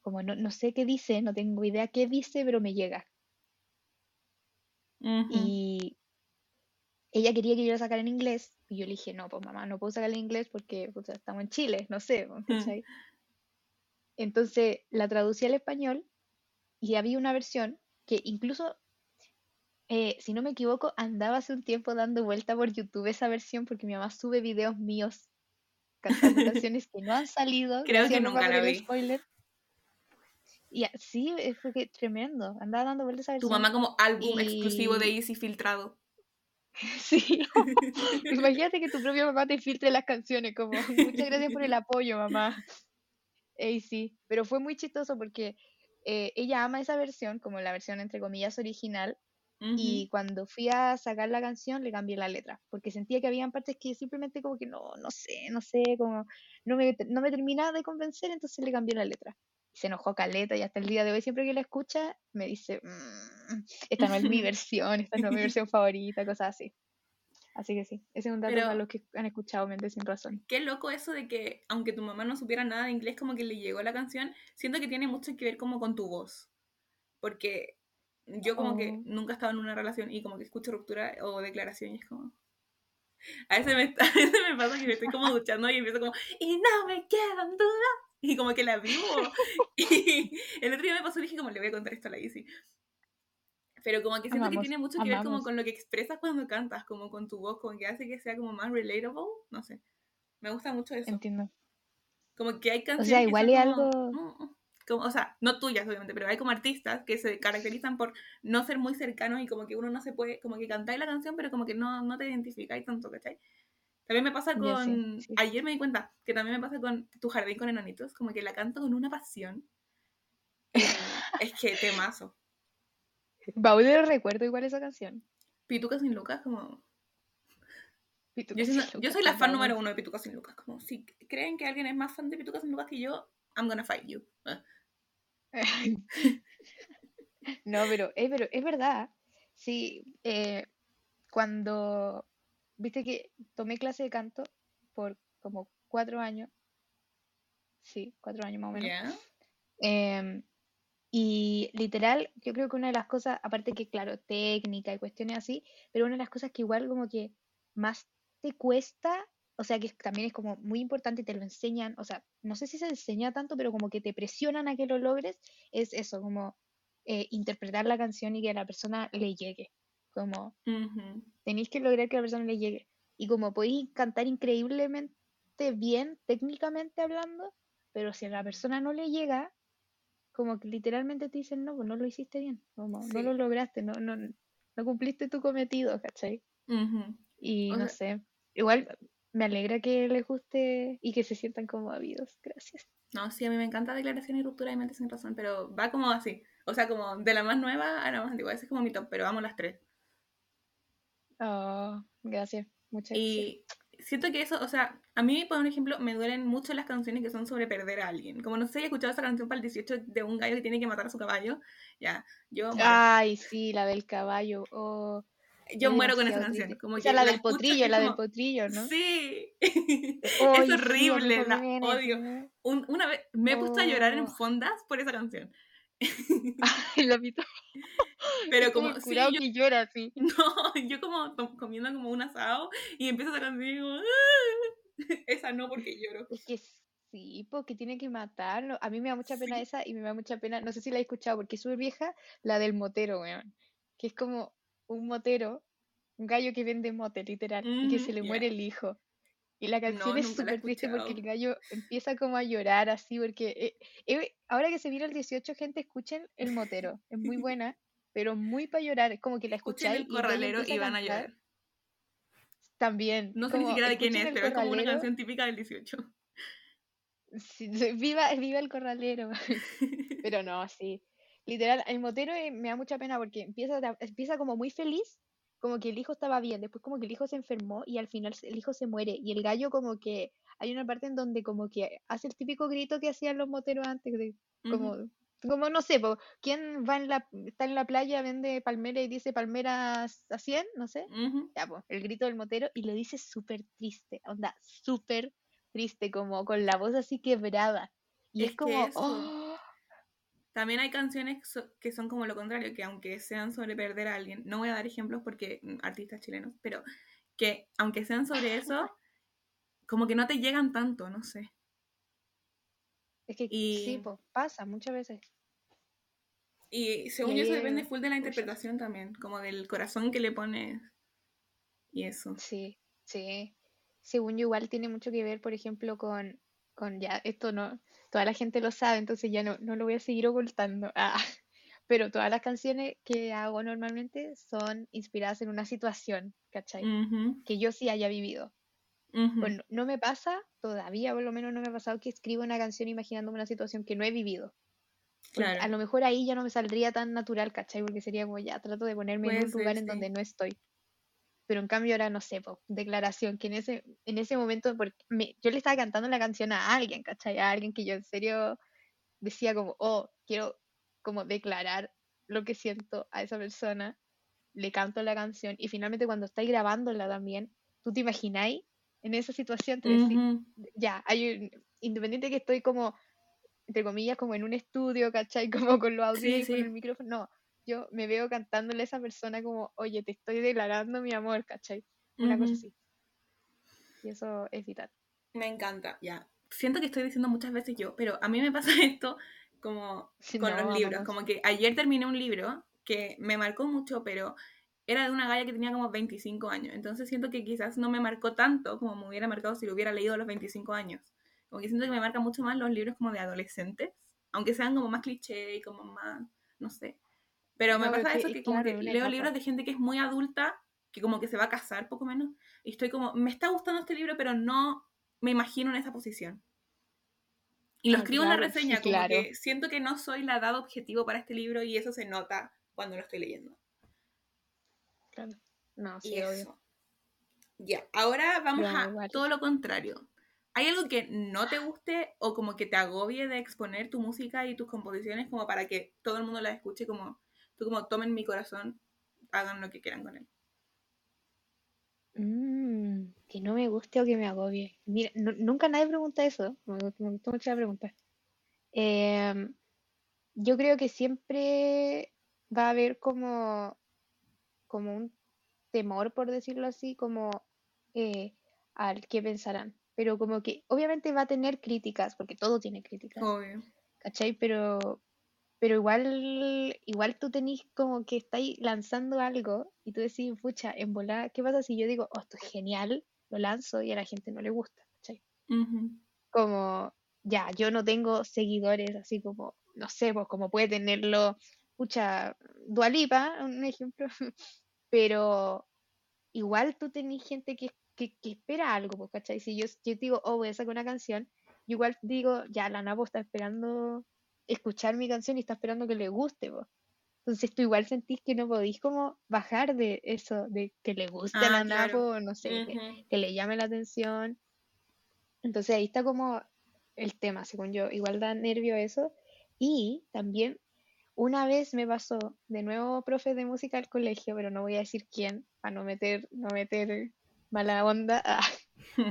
como no, no sé qué dice, no tengo idea qué dice, pero me llega. Ujú. Y ella quería que yo la sacara en inglés. Y yo le dije, no, pues mamá, no puedo sacarla en inglés porque estamos en Chile, no sé. Entonces la traducí al español y había una versión que incluso, eh, si no me equivoco, andaba hace un tiempo dando vuelta por YouTube esa versión porque mi mamá sube videos míos cantando canciones que no han salido. Creo que nunca la vi. spoiler. Y así eh, fue que tremendo. Andaba dando vuelta esa Tu versión mamá como álbum exclusivo de Easy filtrado. sí, imagínate que tu propia mamá te filtre las canciones como muchas gracias por el apoyo mamá. Ey, sí, pero fue muy chistoso porque eh, ella ama esa versión, como la versión entre comillas original, y cuando fui a sacar la canción le cambié la letra, porque sentía que habían partes que simplemente como que no, no sé, no sé, como no me, no me terminaba de convencer, entonces le cambié la letra. Se enojó Caleta y hasta el día de hoy siempre que la escucha me dice, "Mm, esta no es mi versión, esta no es mi versión favorita, cosas así. Así que sí, ese es un dato para Pero los que han escuchado Mente sin razón. qué loco eso de que, aunque tu mamá no supiera nada de inglés, como que le llegó la canción, siento que tiene mucho que ver como con tu voz. Porque yo como que Oh, nunca he estado en una relación y como que escucho ruptura o declaración y es como... A veces me, a veces me pasa que me estoy como duchando y empiezo como, y no me quedan dudas. Y como que la vivo. Y el otro día me pasó y dije como, le voy a contar esto a la Isi. Pero como que siento que amamos, tiene mucho que ver como amamos, con lo que expresas cuando cantas, como con tu voz, como que hace que sea como más relatable, no sé. Me gusta mucho eso. entiendo. Como que hay O sea, canciones que igual como, algo, mm, como, o sea, no tuyas obviamente, pero hay como artistas que se caracterizan por no ser muy cercanos y como que uno no se puede, como que cantáis la canción, pero como que no, no te identificáis tanto, ¿cachai? También me pasa sí, con, sí. ayer me di cuenta que también me pasa con Tu Jardín con Enanitos, como que la canto con una pasión es que temazo. Baúl recuerdo igual esa canción. Pituca sin Lucas, como... Pituca Yo, sin soy la fan número uno de Pituca sin Lucas. Como si creen que alguien es más fan de Pituca sin Lucas que yo, I'm gonna fight you. No, pero, eh, pero es verdad. Sí, eh, cuando, viste que tomé clase de canto por como cuatro años. Sí, cuatro años más o menos. ¿Ya? Em, y literal, yo creo que una de las cosas, aparte que, claro, técnica y cuestiones así, pero una de las cosas que igual como que más te cuesta, o sea, que también es como muy importante y te lo enseñan, o sea, no sé si se enseña tanto, pero como que te presionan a que lo logres, es eso, como eh, interpretar la canción y que a la persona le llegue, como Ujú. tenéis que lograr que la persona le llegue. Y como podéis cantar increíblemente bien, técnicamente hablando, pero si a la persona no le llega, como que literalmente te dicen, no, pues no lo hiciste bien, como Sí. no lo lograste, no, no, no cumpliste tu cometido, ¿cachai? Ujú. Y O no sé, igual me alegra que les guste y que se sientan como habidos, gracias. No, sí, a mí me encanta Declaración y Ruptura de Mente Sin Razón, pero va como así. O sea, como de la más nueva a la más antigua. Ese es como mi top, pero vamos las tres. Oh, gracias, muchas gracias. Y siento que eso, o sea, a mí, por ejemplo, me duelen mucho las canciones que son sobre perder a alguien. Como no sé si he escuchado esa canción para el 18 de un gallo que tiene que matar a su caballo. Ya, yo muero. Ay, sí, la del caballo, oh, yo muero con esa canción. Como Esa que la la del y potrillo, es la del como, potrillo, ¿no? Sí. Ay, es sí, horrible, la también, odio. Un- una vez me he puesto a llorar en Oh. fondas por esa canción. Ay, la. Pero como como, el sí, curado yo, que llora así. no, yo como comiendo como un asado y empiezo esa canción y digo, esa no porque lloro. Es que sí, porque tiene que matarlo. A mí me da mucha pena Sí. esa y me da mucha pena, no sé si la he escuchado porque es súper vieja, la del motero, weón. Que es como un motero, un gallo que vende mote, literal, y que Ujú, se le muere el hijo. Y la No, canción es súper triste porque el gallo empieza como a llorar así, porque eh, eh, ahora que se viene el 18, gente, escuchen El Motero. Es muy buena, pero muy para llorar. Es como que la escucháis el corralero y van a llorar. también. No sé ni siquiera de quién es, pero es como una canción típica del 18. Sí, sí, viva, viva el corralero. Pero no, sí. Literal, el motero eh, me da mucha pena porque empieza, empieza como muy feliz, como que el hijo estaba bien, después como que el hijo se enfermó y al final el hijo se muere. Y el gallo como que hay una parte en donde como que hace el típico grito que hacían los moteros antes, de, como, como no sé, po, ¿quién va en la, está en la playa, vende palmera y dice palmeras a 100? No sé. Ya, el grito del motero y lo dice súper triste, onda, súper triste, como con la voz así quebrada. Y es, como, eso. oh, También hay canciones so- que son como lo contrario, que aunque sean sobre perder a alguien, no voy a dar ejemplos porque mm, artistas chilenos, pero que aunque sean sobre eso, como que no te llegan tanto, no sé. es que Y- sí, pues, pasa muchas veces. Y según Y yo eso depende full de la interpretación también, como del corazón que le pones y eso. Sí, sí. Según yo, igual tiene mucho que ver, por ejemplo, con, con ya, esto no, toda la gente lo sabe, entonces ya no, no lo voy a seguir ocultando. Ah, pero todas las canciones que hago normalmente son inspiradas en una situación, ¿cachai? Que yo sí haya vivido. Bueno, no me pasa, todavía por lo menos no me ha pasado que escribo una canción imaginándome una situación que no he vivido. Claro. a lo mejor ahí ya no me saldría tan natural, ¿cachai? Porque sería como ya trato de ponerme en un ser, lugar en sí. donde no estoy. Pero en cambio ahora no sé, po, declaración, que en ese, en ese momento, porque me- yo le estaba cantando la canción a alguien, ¿cachai? A alguien que yo en serio decía como, oh, quiero como declarar lo que siento a esa persona, le canto la canción y finalmente cuando estáis grabándola también, tú te imagináis en esa situación, te decís, Ujú. ya, hay un, independiente que estoy como, entre comillas, como en un estudio, ¿cachai? Como con los Sí, audífonos, sí. el micrófono, no, yo me veo cantándole a esa persona como, oye, te estoy declarando mi amor, ¿cachai? Una cosa Ujú. así. Y eso es vital. Me encanta, ya. Siento que estoy diciendo muchas veces yo, pero a mí me pasa esto como con no, los libros. vamos. Como que ayer terminé un libro que me marcó mucho, pero era de una galla que tenía como 25 años. Entonces siento que quizás no me marcó tanto como me hubiera marcado si lo hubiera leído a los 25 años. Como que siento que me marcan mucho más los libros como de adolescentes, aunque sean como más cliché y como más, no sé. Pero me No, pasa eso es que como claro, que una leo etapa. libros de gente que es muy adulta, que como que se va a casar poco menos, y estoy como, me está gustando este libro, pero no me imagino en esa posición. Y lo Ah, escribo en la claro, reseña, como claro. que siento que no soy la edad objetivo para este libro y eso se nota cuando lo estoy leyendo. Claro. No, sí, Y obvio. eso. Ya, ahora vamos a todo lo contrario. ¿Hay algo que no te guste o como que te agobie de exponer tu música y tus composiciones como para que todo el mundo las escuche como tú como tomen mi corazón, hagan lo que quieran con él? Mm, que no me guste o que me agobie. Mira, nu- nunca nadie pregunta eso. Me, me gustó mucho la pregunta. Em, yo creo que siempre va a haber como, como un temor, por decirlo así, como eh, al qué pensarán. Pero como que obviamente va a tener críticas, porque todo tiene críticas, Obvio. ¿cachai? Pero, pero igual, igual tú tenés como que estáis lanzando algo y tú decís, pucha, en volada, ¿qué pasa si yo digo, oh, esto es genial, lo lanzo y a la gente no le gusta, ¿cachai? Como, ya, yo no tengo seguidores así como, no sé, pues como puede tenerlo, pucha, Dua Lipa, un ejemplo, pero igual tú tenés gente que, que, que espera algo, pues, ¿cachai? Si yo, yo digo, oh, voy a sacar una canción, igual digo, ya, la Napo está esperando escuchar mi canción y está esperando que le guste, pues. Entonces tú igual sentís que no podís como bajar de eso, de que le guste Ah, la claro. Napo, no sé, que, Ujú. que le llame la atención. Entonces ahí está como el tema, según yo. Igual da nervio eso. Y también una vez me pasó, de nuevo profe de música al colegio, pero no voy a decir quién, para no meter, no meter mala onda. ah,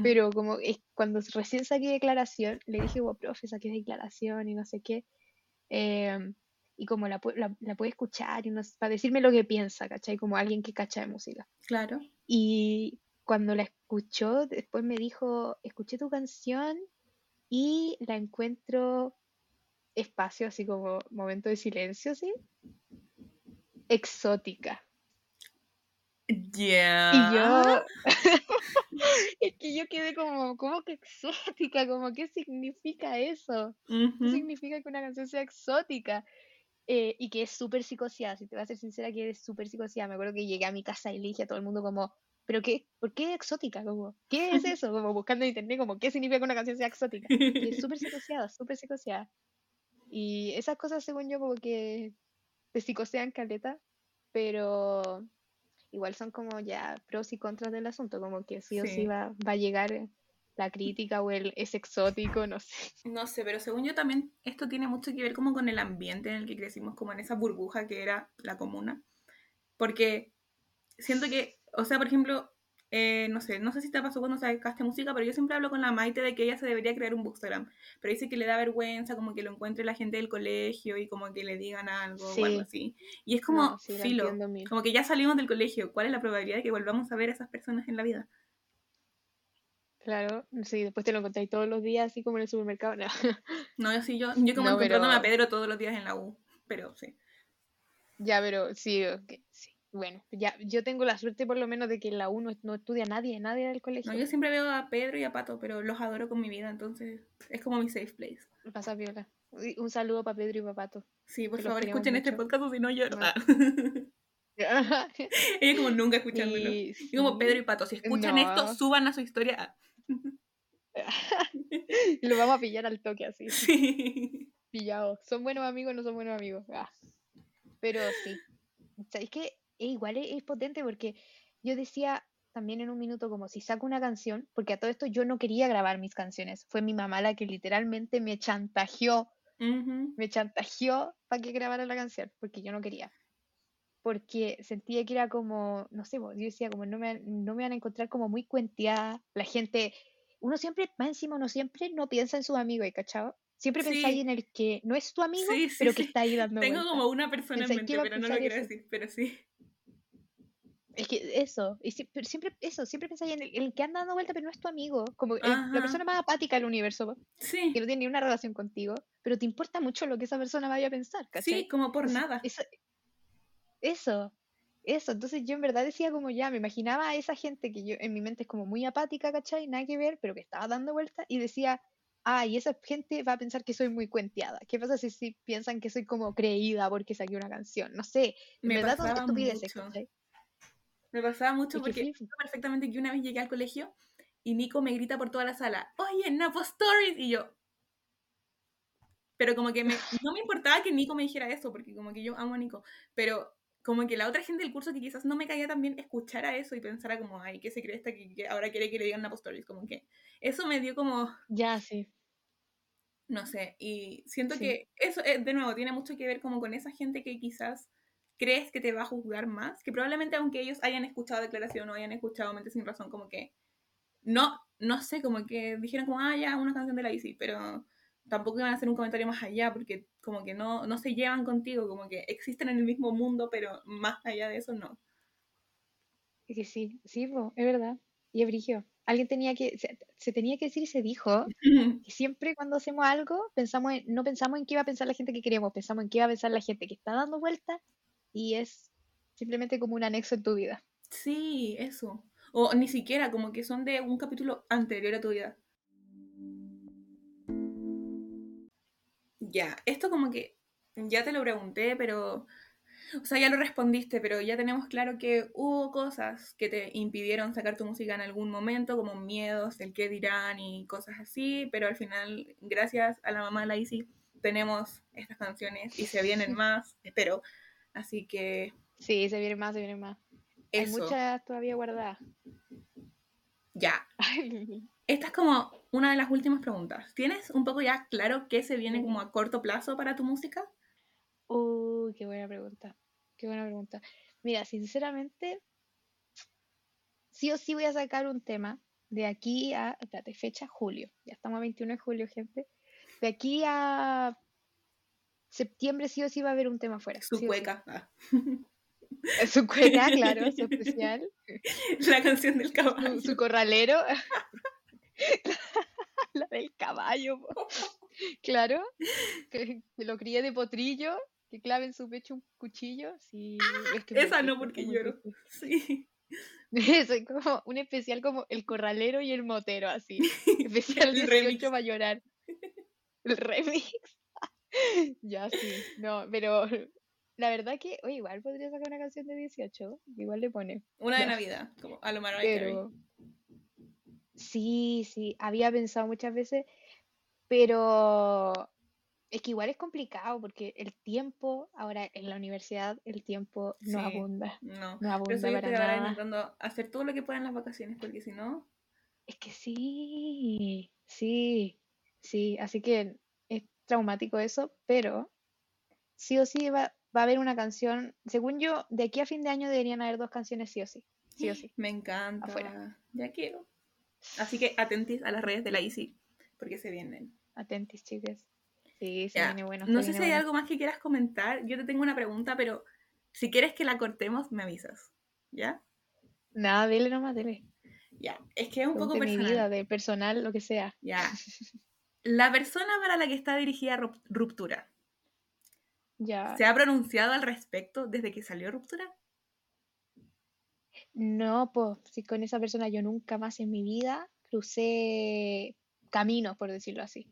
pero como es, cuando recién saqué declaración, le dije, profe, saqué declaración y no sé qué. Em, y como la, la, la puede escuchar y no para decirme lo que piensa, ¿cachai? Como alguien que cacha de música. Claro. Y cuando la escuchó, después me dijo, escuché tu canción y la encuentro espacio, así como momento de silencio, ¿sí? Exótica. Ya. Y yo, es que yo quedé como, ¿cómo que exótica? Como, ¿qué significa eso? ¿Qué Ujú. significa que una canción sea exótica? Eh, y que es súper psicoseada, si te voy a ser sincera, que es súper psicoseada. Me acuerdo que llegué a mi casa y le dije a todo el mundo como, ¿pero qué? ¿Por qué exótica? Como, ¿qué es eso? Como buscando en internet, como, ¿qué significa que una canción sea exótica? Y es súper psicoseada, súper psicoseada. Y esas cosas, según yo, como que te psicosean caleta, pero igual son como ya pros y contras del asunto, como que sí o sí va, va a llegar la crítica o el es exótico, no sé. No sé, pero según yo también esto tiene mucho que ver como con el ambiente en el que crecimos, como en esa burbuja que era la comuna. Porque siento que, o sea, por ejemplo, eh, no sé, no sé si te pasó cuando sacaste música, pero yo siempre hablo con la Maite de que ella se debería crear un Bookstagram. Pero dice que le da vergüenza como que lo encuentre la gente del colegio y como que le digan algo o algo Sí. así. Y es como No, sí, filo, entiendo como que ya salimos del colegio. ¿Cuál es la probabilidad de que volvamos a ver a esas personas en la vida? Claro, sí, después te lo encontráis todos los días, así como en el supermercado. No. No, yo sí, yo, yo como No, encontrándome a Pedro todos los días en la U. Pero sí. Ya, pero sí, ok, sí. Bueno, ya, yo tengo la suerte por lo menos de que en la U no, no estudia nadie, nadie del colegio. No, yo siempre veo a Pedro y a Pato, pero los adoro con mi vida, entonces es como mi safe place. Pasa piola. Y Un saludo para Pedro y para Pato. Sí, por favor, escuchen este podcast o si no lloro. No. Ah. Ella como nunca escuchándolo. Y, Y como Pedro y Pato, si escuchan No. esto, suban a su historia. lo vamos a pillar al toque así. Sí. Pillados. ¿Son buenos amigos o no son buenos amigos? Ah. Pero sí. ¿Sabéis que igual es, es potente porque yo decía también en un minuto como si saco una canción, porque a todo esto yo no quería grabar mis canciones. Fue mi mamá la que literalmente me chantajeó, Ujú. me chantajeó para que grabara la canción, porque yo no quería. Porque sentía que era como, no sé, yo decía como no me, no me van a encontrar como muy cuenteada. La gente, uno siempre, más encima, uno siempre no piensa en sus amigos, ¿cachado? Siempre pensáis Sí. en el que no es tu amigo, Sí, sí, pero que está ahí dando Tengo vueltas. como una persona en Pensáis mente, iba a pero no lo quiero eso. decir, pero sí. Es que eso, y pero siempre eso, siempre pensáis en el, el que anda dando vuelta, pero no es tu amigo, como el- la persona más apática del universo, Sí. que no tiene ni una relación contigo, pero te importa mucho lo que esa persona vaya a pensar, ¿cachai? Sí, como por nada. Eso, eso, eso. Entonces yo en verdad decía como ya, me imaginaba a esa gente que yo en mi mente es como muy apática, ¿cachai? Nada que ver, pero que estaba dando vueltas y decía, ah, y esa gente va a pensar que soy muy cuenteada. ¿Qué pasa si, si piensan que soy como creída porque saqué una canción? No sé, en Me verdad son estupideces. Me pasaba mucho porque perfectamente que una vez llegué al colegio y Nico me grita por toda la sala, oye, Napo Stories, y yo... Pero como que me, no me importaba que Nico me dijera eso, porque como que yo amo a Nico, pero como que la otra gente del curso que quizás no me caía también escuchara eso y pensara como, ay, ¿qué se cree esta que, ahora quiere que le digan Napostolis? Como que eso me dio como... Ya, sí. No sé, y siento que eso, eh, de nuevo, tiene mucho que ver como con esa gente que quizás crees que te va a juzgar más, que probablemente aunque ellos hayan escuchado declaración o hayan escuchado Mente Sin Razón, como que no, no sé, como que dijeron como, ah, ya, una canción de la Easy, pero tampoco iban a hacer un comentario más allá, porque como que no, no se llevan contigo, como que existen en el mismo mundo, pero más allá de eso no. Es que sí, sí, es verdad. Y es brigio. Alguien tenía que, se, tenía que decir y se dijo que siempre cuando hacemos algo, pensamos no pensamos en qué iba a pensar la gente que queremos, pensamos en qué iba a pensar la gente que está dando vueltas y es simplemente como un anexo en tu vida. Sí, eso. O ni siquiera, como que son de un capítulo anterior a tu vida. Ya, esto como que ya te lo pregunté, pero... O sea, ya lo respondiste, pero ya tenemos claro que hubo cosas que te impidieron sacar tu música en algún momento, como miedos, el qué dirán y cosas así, pero al final, gracias a la mamá de la Isi, tenemos estas canciones y se vienen más, espero. Así que... Sí, se vienen más, se vienen más. Hay muchas todavía guardadas. Ya. Esta es como una de las últimas preguntas. ¿Tienes un poco ya claro qué se viene como a corto plazo para tu música? Uy, qué buena pregunta. Qué buena pregunta. Mira, sinceramente, sí o sí voy a sacar un tema de aquí a, espérate, fecha julio. Ya estamos a 21 de julio, gente. De aquí a septiembre sí o sí va a haber un tema fuera. Su cueca. Ah. Su cueca, claro, su especial. La canción del caballo. Su, corralero. La del caballo. Claro. Que, lo críe de potrillo. Que clave en su pecho un cuchillo. Sí, Esa no, porque lloro. Sí. Es como un especial como el corralero y el motero, así. Especial 18 va a llorar. El remix. ya sí, no, pero la verdad que, oye, igual podría sacar una canción de 18, igual le pone. Una de Navidad, como a lo Pero... Sí, sí, había pensado muchas veces, pero es que igual es complicado porque el tiempo, ahora en la universidad, el tiempo no abunda. No, no abunda Pero para nada. intentando hacer todo lo que pueda en las vacaciones, porque si no. Es que sí, sí, sí, así que traumático eso, pero sí o sí va, va a haber una canción, según yo, de aquí a fin de año deberían haber dos canciones sí o sí. Sí o sí. Me encanta. Ya quiero. Así que atentis a las redes de la Easy, porque se vienen. Atentis, chicas. Sí, se viene bueno. No sé si hay algo más que quieras comentar. Yo te tengo una pregunta, pero si quieres que la cortemos, me avisas. ¿Ya? Nada, dile nomás, dile. Ya, es que es un poco personal. Mi vida, de personal, lo que sea. Ya. La persona para la que está dirigida Ruptura, ¿Se ha pronunciado al respecto desde que salió Ruptura? No, pues si con esa persona yo nunca más en mi vida crucé caminos, por decirlo así.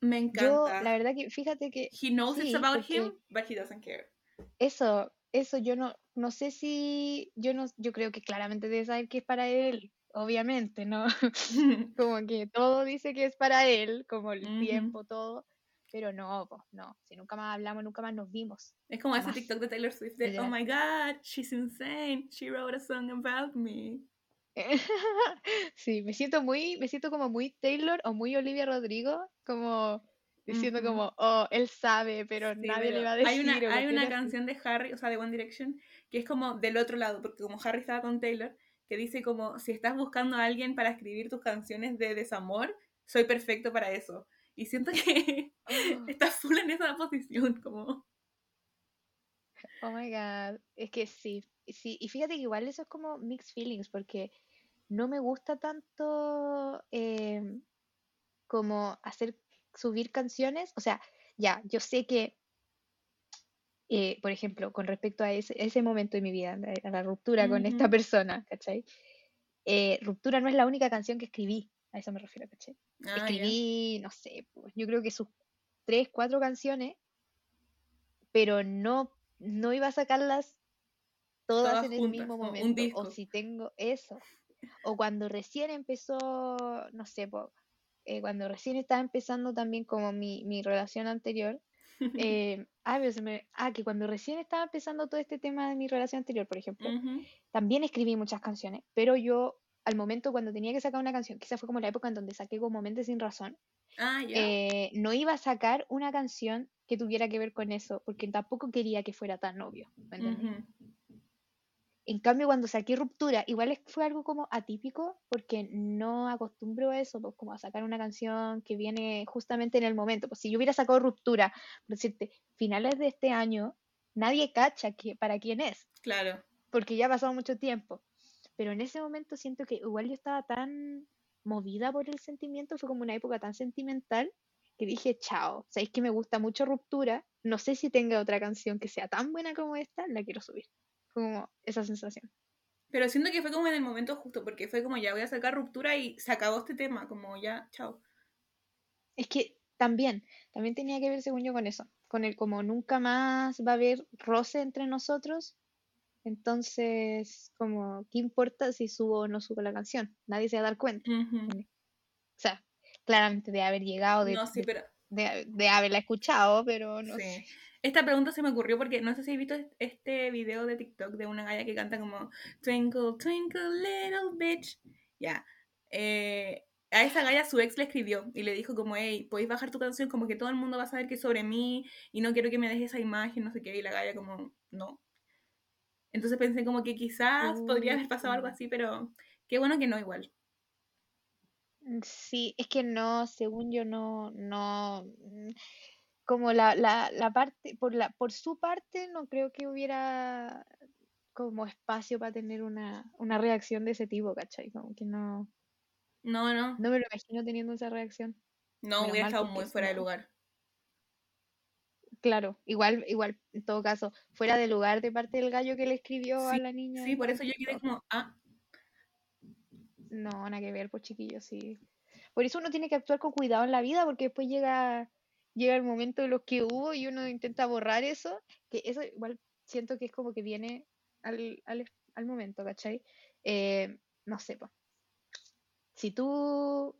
Me encanta. la verdad que, fíjate que... He knows it's about him, but he doesn't care. Eso, eso yo no, no sé si, yo no, yo creo que claramente debe saber que es para él, obviamente, ¿no? como que todo dice que es para él, como el tiempo, todo, pero no, pues no, si nunca más hablamos, nunca más nos vimos. Es como ese TikTok de Taylor Swift de, oh my god, she's insane, she wrote a song about me. sí, me siento muy, me siento como muy Taylor o muy Olivia Rodrigo, como diciendo como, oh, él sabe, pero nadie le va a decir. Hay una, hay una canción de Harry, o sea, de One Direction, que es como del otro lado, porque como Harry estaba con Taylor, que dice como, si estás buscando a alguien para escribir tus canciones de desamor, soy perfecto para eso. Y siento que oh. está full en esa posición, como... Oh my god, es que sí, sí, y fíjate que igual eso es como mixed feelings, porque no me gusta tanto em, como hacer, subir canciones, o sea, ya, yo sé que, eh, por ejemplo, con respecto a ese, ese, momento de mi vida, a la ruptura con esta persona, ¿cachai? Eh, ruptura no es la única canción que escribí, a eso me refiero, ¿cachai? Ah, Escribí, no sé, pues, yo creo que sus tres, cuatro canciones, pero no, no iba a sacarlas todas, en el mismo momento. O si tengo eso. O cuando recién empezó, no sé, eh, cuando recién estaba empezando también como mi, mi relación anterior, Eh, ah, me- ah, que cuando recién estaba empezando todo este tema de mi relación anterior, por ejemplo, Ujú. también escribí muchas canciones, pero yo al momento cuando tenía que sacar una canción, quizás fue como la época en donde saqué como Mente sin razón, Ah, ya. eh, no iba a sacar una canción que tuviera que ver con eso, porque tampoco quería que fuera tan obvio, ¿me entendí? Ujú. En cambio, cuando saqué Ruptura, igual fue algo como atípico, porque no acostumbro a eso, pues como a sacar una canción que viene justamente en el momento. Pues si yo hubiera sacado Ruptura, por decirte, finales de este año, nadie cacha que, para quién es, Claro. porque ya ha pasado mucho tiempo. Pero en ese momento siento que igual yo estaba tan movida por el sentimiento, fue como una época tan sentimental, que dije, chao, sabéis que me gusta mucho Ruptura, no sé si tenga otra canción que sea tan buena como esta, la quiero subir. Como esa sensación. Pero siento que fue como en el momento justo, porque fue como ya voy a sacar ruptura y se acabó este tema, como ya, chao. Es que también, también tenía que ver, según yo, con eso, con el como nunca más va a haber roce entre nosotros, entonces, como, ¿qué importa si subo o no subo la canción? Nadie se va a dar cuenta. Ujú. O sea, claramente de haber llegado, de, No, sí, de, pero de- de haberla escuchado, pero no sí. sé. Esta pregunta se me ocurrió porque no sé si has visto est- este video de TikTok de una galla que canta como Twinkle, twinkle, little bitch. Ya. Eh, a esa galla su ex le escribió y le dijo como, hey, podéis bajar tu canción, como que todo el mundo va a saber que es sobre mí y no quiero que me dejes esa imagen, no sé qué. Y la galla como, no. Entonces pensé como que quizás podría haber pasado algo Uh. así, pero qué bueno que no igual. Sí, es que no, según yo no, no, como la, la, la parte, por la, por su parte, no creo que hubiera como espacio para tener una, una reacción de ese tipo, ¿cachai? Como que no, No, no. no me lo imagino teniendo esa reacción. No, Menos hubiera estado muy fuera de lugar. Claro, igual, igual, en todo caso, fuera de lugar de parte del gallo que le escribió a la niña. Sí, por eso yo quedé como, ah, no, nada que ver, pues chiquillos, sí. Por eso uno tiene que actuar con cuidado en la vida, porque después llega, llega el momento de los que hubo y uno intenta borrar eso, que eso igual siento que es como que viene al, al, al momento, ¿cachai? Eh, no sé, pues. Si tú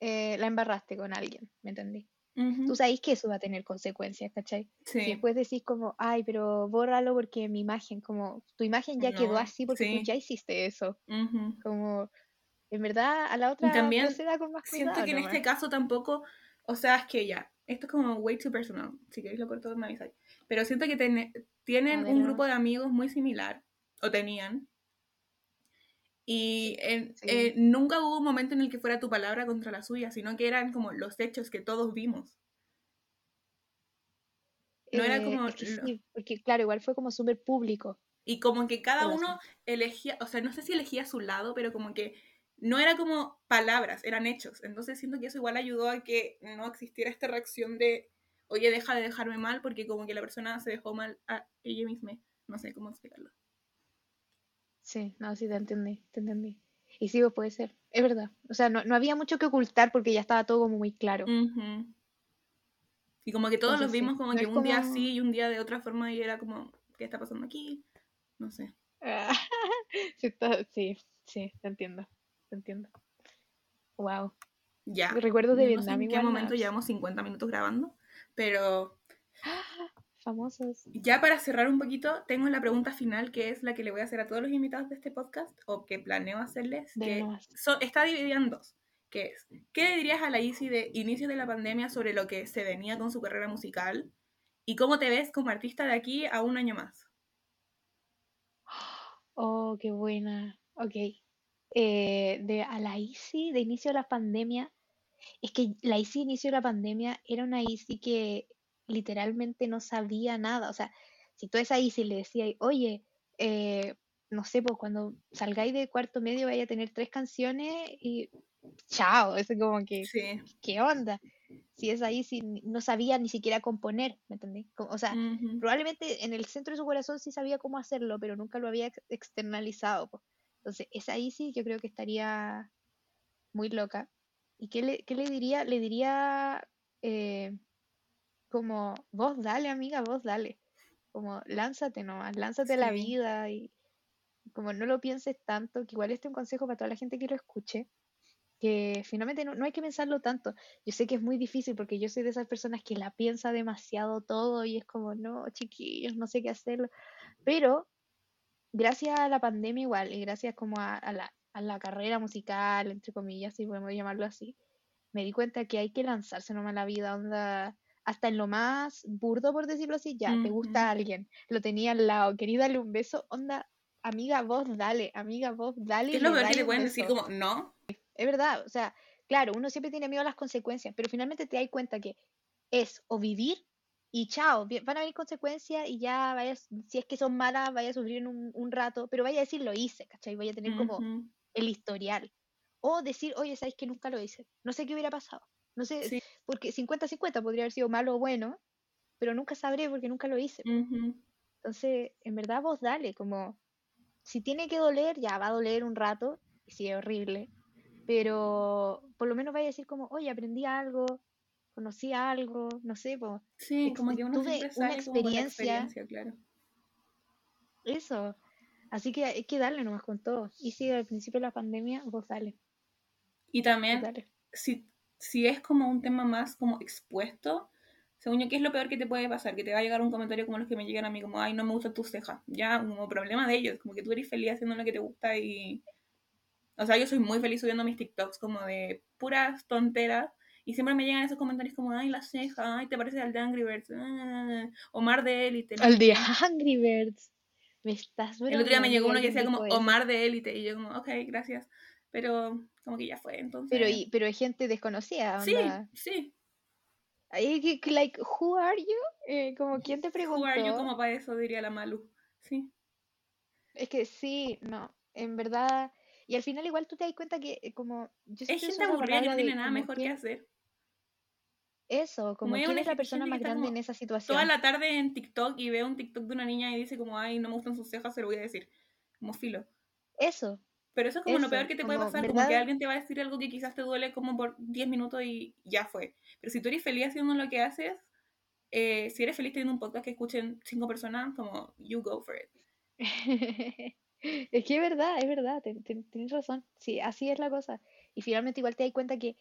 eh, la embarraste con alguien, ¿me entendí? ujú, Tú sabes que eso va a tener consecuencias, ¿cachai? Sí, después decís como, ay, pero bórralo porque mi imagen, como, tu imagen ya quedó no, así porque tú sí. ya hiciste eso. ujú. Como, en verdad, a la Y otra también proceda con más siento cuidado que en nomás. este caso tampoco, o sea, es que ya, esto es como way too personal, si queréis lo corto me avisáis. Pero siento que A tienen ver, un no. grupo de amigos muy similar, o tenían, y en- Sí. eh, nunca hubo un momento en el que fuera tu palabra contra la suya, sino que eran como los hechos que todos vimos. No era Eh, como es que sí, porque claro, igual fue como súper público Y como que cada uno elegía, o sea, no sé si elegía su lado, pero como que no era como palabras, eran hechos. Entonces siento que eso igual ayudó a que no existiera esta reacción de, oye, deja de dejarme mal, porque como que la persona se dejó mal a ella misma. No sé cómo explicarlo. Sí, no, sí, te entendí, te entendí. Y sí, puede ser, es verdad. O sea, no, no había mucho que ocultar porque ya estaba todo como muy claro. Y como que todos los Entonces vimos como no que un día como... sí y un día de otra forma y era como, ¿qué está pasando aquí? No sé. Sí, sí, sí, te entiendo, entiendo. Wow. Ya. Recuerdos de No sé Vietnam en qué momento llevamos 50 minutos grabando, pero Famosos. Ya para cerrar un poquito, tengo la pregunta final, que es la que le voy a hacer a todos los invitados de este podcast, o que planeo hacerles, que so- está dividida en dos, que es, ¿qué le dirías a la Isi de inicio de la pandemia sobre lo que se venía con su carrera musical? ¿Y cómo te ves como artista de aquí a un año más? Oh, qué buena. Ok. Eh, de a la Easy de inicio de la pandemia. Es que la Easy de inicio de la pandemia era una Easy que literalmente no sabía nada. O sea, si tú a esa Easy le decías, oye, eh, no sé, pues cuando salgáis de cuarto medio vaya a tener tres canciones y chao. Es como que, Sí. ¿qué onda? Si es ahí, si no sabía ni siquiera componer, ¿me entendí? O sea, probablemente en el centro de su corazón sí sabía cómo hacerlo, pero nunca lo había ex- externalizado. po. Entonces, esa ahí sí yo creo que estaría muy loca. ¿Y qué le, qué le diría? Le diría eh, como, vos dale, amiga, vos dale. Como, lánzate nomás, lánzate a la vida y como no lo pienses tanto, que igual este es un consejo para toda la gente que lo escuche. que finalmente no, no hay que pensarlo tanto. Yo sé que es muy difícil porque yo soy de esas personas que la piensa demasiado todo y es como, no, chiquillos, no sé qué hacerlo. Pero gracias a la pandemia igual y gracias como a, a la, a la carrera musical, entre comillas, si podemos llamarlo así, me di cuenta que hay que lanzarse nomás a la vida, onda, hasta en lo más burdo, por decirlo así, ya, te gusta alguien, lo tenía al lado, quería darle un beso, onda, amiga, vos dale, amiga, vos dale ¿Qué y es lo le peor que un pueden decir como no? Es verdad, o sea, claro, uno siempre tiene miedo a las consecuencias, pero finalmente te das cuenta que es o vivir y chao, van a venir consecuencias y ya vayas, si es que son malas, vaya a sufrir un, un rato, pero vaya a decir lo hice, ¿cachai? Vaya a tener como el historial. O decir, oye, ¿sabes que nunca lo hice? No sé qué hubiera pasado. No sé, Sí. porque 50-50 podría haber sido malo o bueno, pero nunca sabré porque nunca lo hice. Ujú. Entonces, en verdad vos dale, como, si tiene que doler, ya va a doler un rato, y sí es horrible, pero por lo menos vaya a decir como, oye, aprendí algo, conocí algo, no sé, pues, Sí, como que uno tuve siempre una experiencia, experiencia, claro. eso. Así que hay que darle nomás con todo. Y si al principio de la pandemia, vos dale, Y también, dale. si, si es como un tema más como expuesto, según yo, ¿qué es lo peor que te puede pasar? Que te va a llegar un comentario como los que me llegan a mí, como, ay, no me gustan tus cejas. Ya, como problema de ellos, como que tú eres feliz haciendo lo que te gusta y... O sea, yo soy muy feliz subiendo mis TikToks como de puras tonteras. Y siempre me llegan esos comentarios como, ay, la ceja, ay, te parece al de Angry Birds, ah, Omar de Élite, Al de. Angry Birds. Me estás El otro día me llegó uno que decía como eso. Omar de Élite y yo como, ok, gracias. Pero como que ya fue, Pero, entonces... y, pero hay gente desconocida, Sí, onda. sí. Que, like, who are you? Eh, como, ¿quién te Who are you preguntó? como para eso, diría la Malu. Sí. Es que sí, no, en verdad. Y al final igual tú te das cuenta que eh, como, yo Es gente aburrida que no tiene nada mejor que hacer. Eso, Como ¿quién es la persona más grande en esa toda situación? la tarde en TikTok y ve un TikTok de una niña y dice como, ay, no me gustan sus cejas, se lo voy a decir. Como filo. Eso, Pero eso es como lo peor que te puede pasar, como que alguien te va a decir algo que quizás te duele como por 10 minutos y ya fue. Pero si tú eres feliz haciendo lo que haces, eh, si eres feliz teniendo un podcast que escuchen cinco personas, como, you go for it. Es que es verdad, es verdad, ten- ten- tienes razón. Sí, así es la cosa. Y finalmente igual te das cuenta que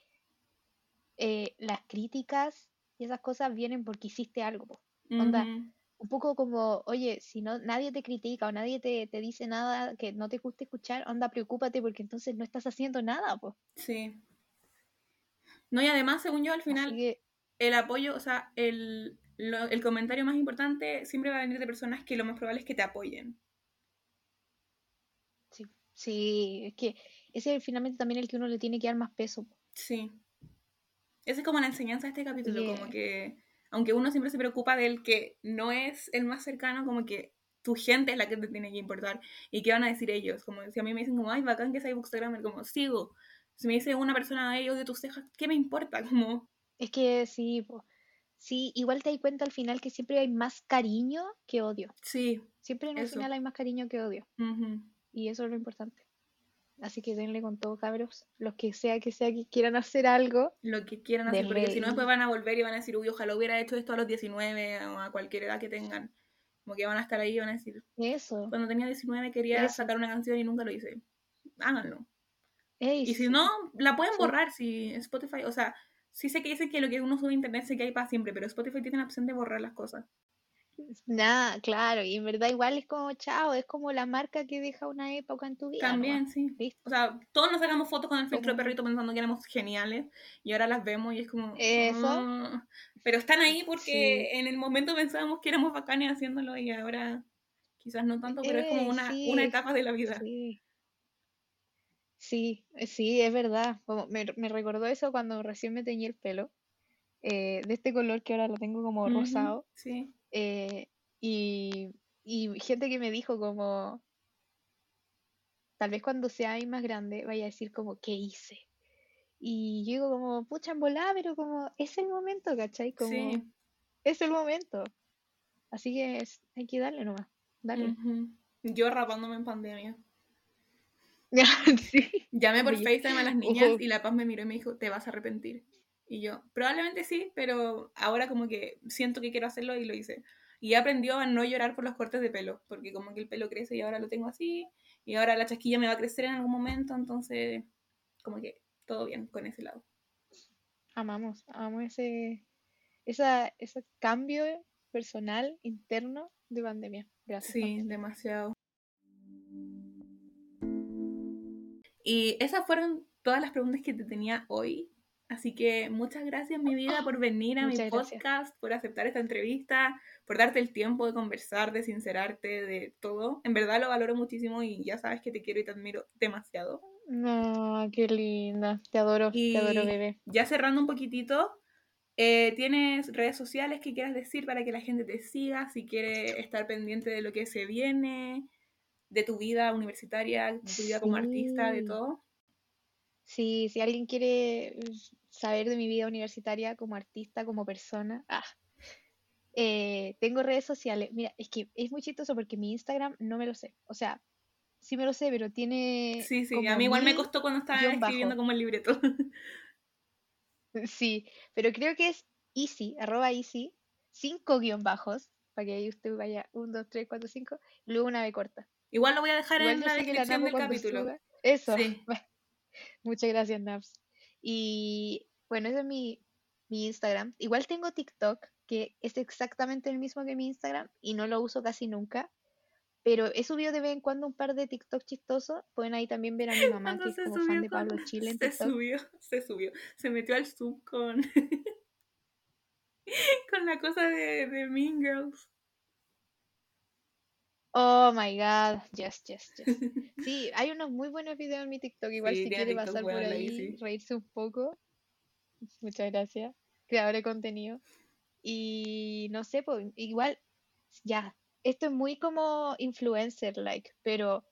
eh, las críticas y esas cosas vienen porque hiciste algo, po. Onda, un poco como, oye, si no nadie te critica o nadie te, te dice nada que no te guste escuchar, onda, preocúpate porque entonces no estás haciendo nada, pues. Sí. No, y además, según yo, al final, que, el apoyo, o sea, el, lo- el comentario más importante siempre va a venir de personas que lo más probable es que te apoyen. Sí, es que ese es finalmente también el que uno le tiene que dar más peso. Sí. Esa es como la enseñanza de este capítulo, como que, que, aunque uno siempre se preocupa del que no es el más cercano, como que tu gente es la que te tiene que importar. ¿Y qué van a decir ellos? Como si a mí me dicen como, ay, bacán que sea Bookstagrammer, como, sigo. Si me dice una persona ellos de tus cejas, ¿qué me importa? Como, es que sí, po. Sí, igual te das cuenta al final que siempre hay más cariño que odio. sí, Siempre en eso. final hay más cariño que odio. Y eso es lo importante. Así que denle con todo, cabros. Los que sea que sea que quieran hacer algo, Lo que quieran hacer, porque denle si no después van a volver y van a decir, uy, ojalá hubiera hecho esto a los 19 o a cualquier edad que tengan. Como que van a estar ahí y van a decir, eso, cuando tenía 19 quería eso. sacar una canción y nunca lo hice. Háganlo. Ey, Y si sí, no, la pueden sí. borrar si Spotify, o sea, sí sé que dicen que lo que uno sube a internet sé que hay para siempre, pero Spotify tiene la opción de borrar las cosas. Nada, claro, y en verdad igual es como, chao, es como la marca que deja una época en tu vida. También, sí. ¿Listo? O sea, todos nos sacamos fotos con el filtro de perrito pensando que éramos geniales y ahora las vemos y es como... eso, "Ah". Pero están ahí porque sí. en el momento pensábamos que éramos bacanes haciéndolo y ahora quizás no tanto, pero es como Ey, una, una etapa de la vida. sí. Sí, eh, sí, es verdad. Como me, me recordó eso cuando recién me teñí el pelo, eh, de este color que ahora lo tengo como rosado. sí. Eh, y, y gente que me dijo como, tal vez cuando sea más grande vaya a decir como, ¿qué hice? Y yo digo como, pucha, en volada, pero como, es el momento, ¿cachai? Como, Sí. es el momento. Así que es- hay que darle nomás, darle. ujú. Yo rapándome en pandemia. Sí. Llamé por FaceTime a las niñas y La Paz me miró y me dijo, te vas a arrepentir. Y yo, probablemente sí, pero ahora como que siento que quiero hacerlo y lo hice. Y aprendió a no llorar por los cortes de pelo, porque como que el pelo crece y ahora lo tengo así, y ahora la chasquilla me va a crecer en algún momento, entonces como que todo bien con ese lado. Amamos, amamos ese, esa, ese cambio personal, interno de pandemia. Gracias. Sí, pandemia. demasiado. Y esas fueron todas las preguntas que te tenía hoy. Así que muchas gracias, mi vida, por venir a mi gracias. podcast, por aceptar esta entrevista, por darte el tiempo de conversar, de sincerarte, de todo. En verdad lo valoro muchísimo y ya sabes que te quiero y te admiro demasiado. No, qué linda. Te adoro, Y te adoro, bebé. ya cerrando un poquitito, eh, ¿tienes redes sociales que quieras decir para que la gente te siga? Si quiere estar pendiente de lo que se viene, de tu vida universitaria, de tu vida como artista, de todo. Sí, si alguien quiere mm, saber de mi vida universitaria como artista, como persona, ah, eh, tengo redes sociales. Mira, es que es muy chistoso porque mi Instagram no me lo sé. O sea, sí me lo sé, pero tiene Sí, sí, a mí igual me costó cuando estaba escribiendo bajo. como el libreto. Sí, pero creo que es easy, arroba easy, cinco guion bajos, para que ahí usted vaya, un, dos, tres, cuatro, cinco, y luego una B corta. Igual lo voy a dejar Igual en la la descripción Napo del capítulo. suba. Eso. Sí. Muchas gracias, Naps. Y bueno, ese es mi, mi Instagram. Igual tengo TikTok, que es exactamente el mismo que mi Instagram y no lo uso casi nunca. Pero he subido de vez en cuando un par de TikTok chistosos. Pueden ahí también ver a mi mamá, Cuando que es como fan de Pablo Chile en Se TikTok. subió, se subió. Se metió al sub con. con la cosa de, de Mean Girls. Oh my god, yes, yes, yes. Sí, hay unos muy buenos videos en mi TikTok. Igual Sí, si quiere TikTok pasar por ahí, reírse un poco. Muchas gracias. Creador de contenido. Y no sé, pues igual, ya, esto es muy como influencer like, pero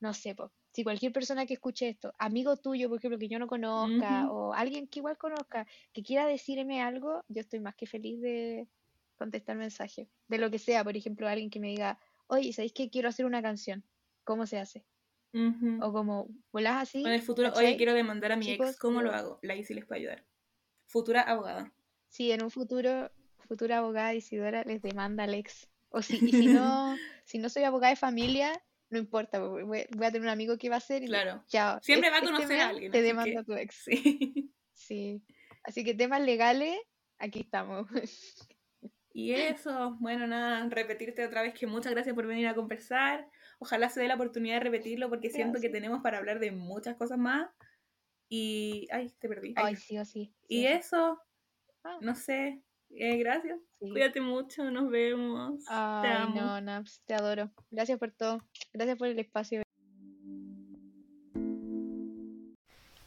no sé, pues, si cualquier persona que escuche esto, amigo tuyo, por ejemplo, que yo no conozca, o alguien que igual conozca, que quiera decirme algo, yo estoy más que feliz de contestar mensajes, de lo que sea, por ejemplo, alguien que me diga, oye, ¿sabéis que quiero hacer una canción? ¿Cómo se hace? Ujú. O como, volás así, en el futuro, oye, ¿cachai? quiero demandar a mi Chicos, ex, ¿cómo lo hago? La Isi les puede ayudar. Futura abogada. Sí, en un futuro, futura abogada Isidora les demanda al ex. O si, y si no, si no soy abogada de familia, no importa, voy, voy a tener un amigo que va a ser y Claro. chao, Siempre va a este conocer a mes alguien, Te demanda que- a tu ex. Sí. Sí. Así que temas legales, aquí estamos. Y eso, bueno, nada, repetirte otra vez que muchas gracias por venir a conversar. Ojalá se dé la oportunidad de repetirlo porque siento que tenemos para hablar de muchas cosas más. Y. Ay, te perdí. Ay. Ay, sí o sí. sí y eso, Ah, no sé. eh, gracias. sí. Cuídate mucho, nos vemos. te Ay, amo. no, Naps, te adoro. Gracias por todo. Gracias por el espacio.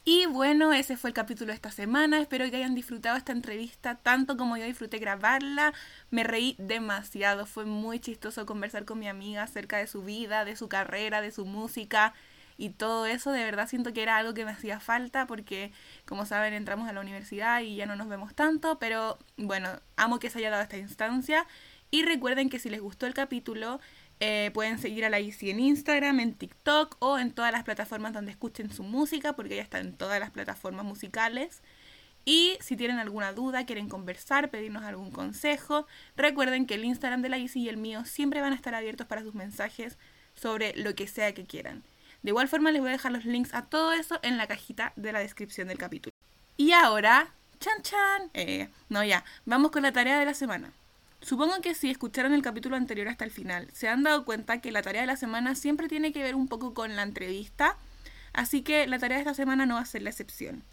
Y bueno, ese fue el capítulo de esta semana. Espero que hayan disfrutado esta entrevista tanto como yo disfruté grabarla. Me reí demasiado. Fue muy chistoso conversar con mi amiga acerca de su vida, de su carrera, de su música y todo eso. De verdad siento que era algo que me hacía falta porque, como saben, entramos a la universidad y ya no nos vemos tanto. Pero bueno, amo que se haya dado esta instancia. Y recuerden que si les gustó el capítulo, eh, pueden seguir a la Isi en Instagram, en TikTok o en todas las plataformas donde escuchen su música, porque ella está en todas las plataformas musicales. Y si tienen alguna duda, quieren conversar, pedirnos algún consejo, recuerden que el Instagram de la Isi y el mío siempre van a estar abiertos para sus mensajes sobre lo que sea que quieran. De igual forma les voy a dejar los links a todo eso en la cajita de la descripción del capítulo. Y ahora, chan chan, eh, no ya, vamos con la tarea de la semana. Supongo que si escucharon el capítulo anterior hasta el final, se han dado cuenta que la tarea de la semana siempre tiene que ver un poco con la entrevista, así que la tarea de esta semana no va a ser la excepción.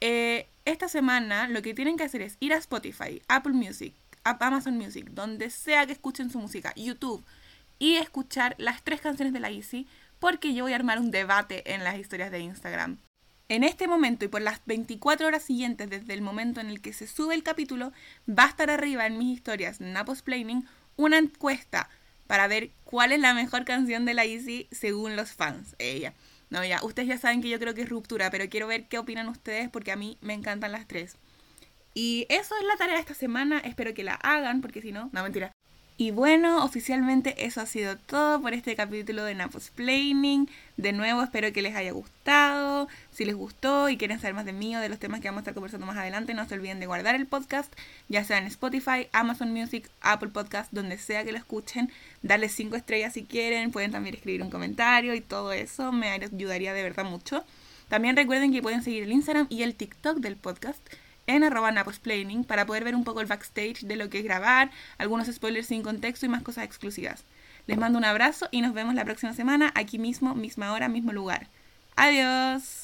Eh, esta semana lo que tienen que hacer es ir a Spotify, Apple Music, Amazon Music, donde sea que escuchen su música, YouTube, y escuchar las tres canciones de la Easy, porque yo voy a armar un debate en las historias de Instagram. En este momento y por las 24 horas siguientes desde el momento en el que se sube el capítulo, va a estar arriba en mis historias Napos Planning una encuesta para ver cuál es la mejor canción de la Easy según los fans. Ella. No, ya, ustedes ya saben que yo creo que es ruptura, pero quiero ver qué opinan ustedes porque a mí me encantan las tres. Y eso es la tarea de esta semana, espero que la hagan porque si no, no mentira. Y bueno, oficialmente eso ha sido todo por este capítulo de Napos Planning. De nuevo, espero que les haya gustado. Si les gustó y quieren saber más de mí o de los temas que vamos a estar conversando más adelante, no se olviden de guardar el podcast, ya sea en Spotify, Amazon Music, Apple Podcast, donde sea que lo escuchen. Darle 5 estrellas si quieren, pueden también escribir un comentario y todo eso me ayudaría de verdad mucho. También recuerden que pueden seguir el Instagram y el TikTok del podcast en arroba naposplaining para poder ver un poco el backstage de lo que es grabar, algunos spoilers sin contexto y más cosas exclusivas. Les mando un abrazo y nos vemos la próxima semana aquí mismo, misma hora, mismo lugar. Adiós.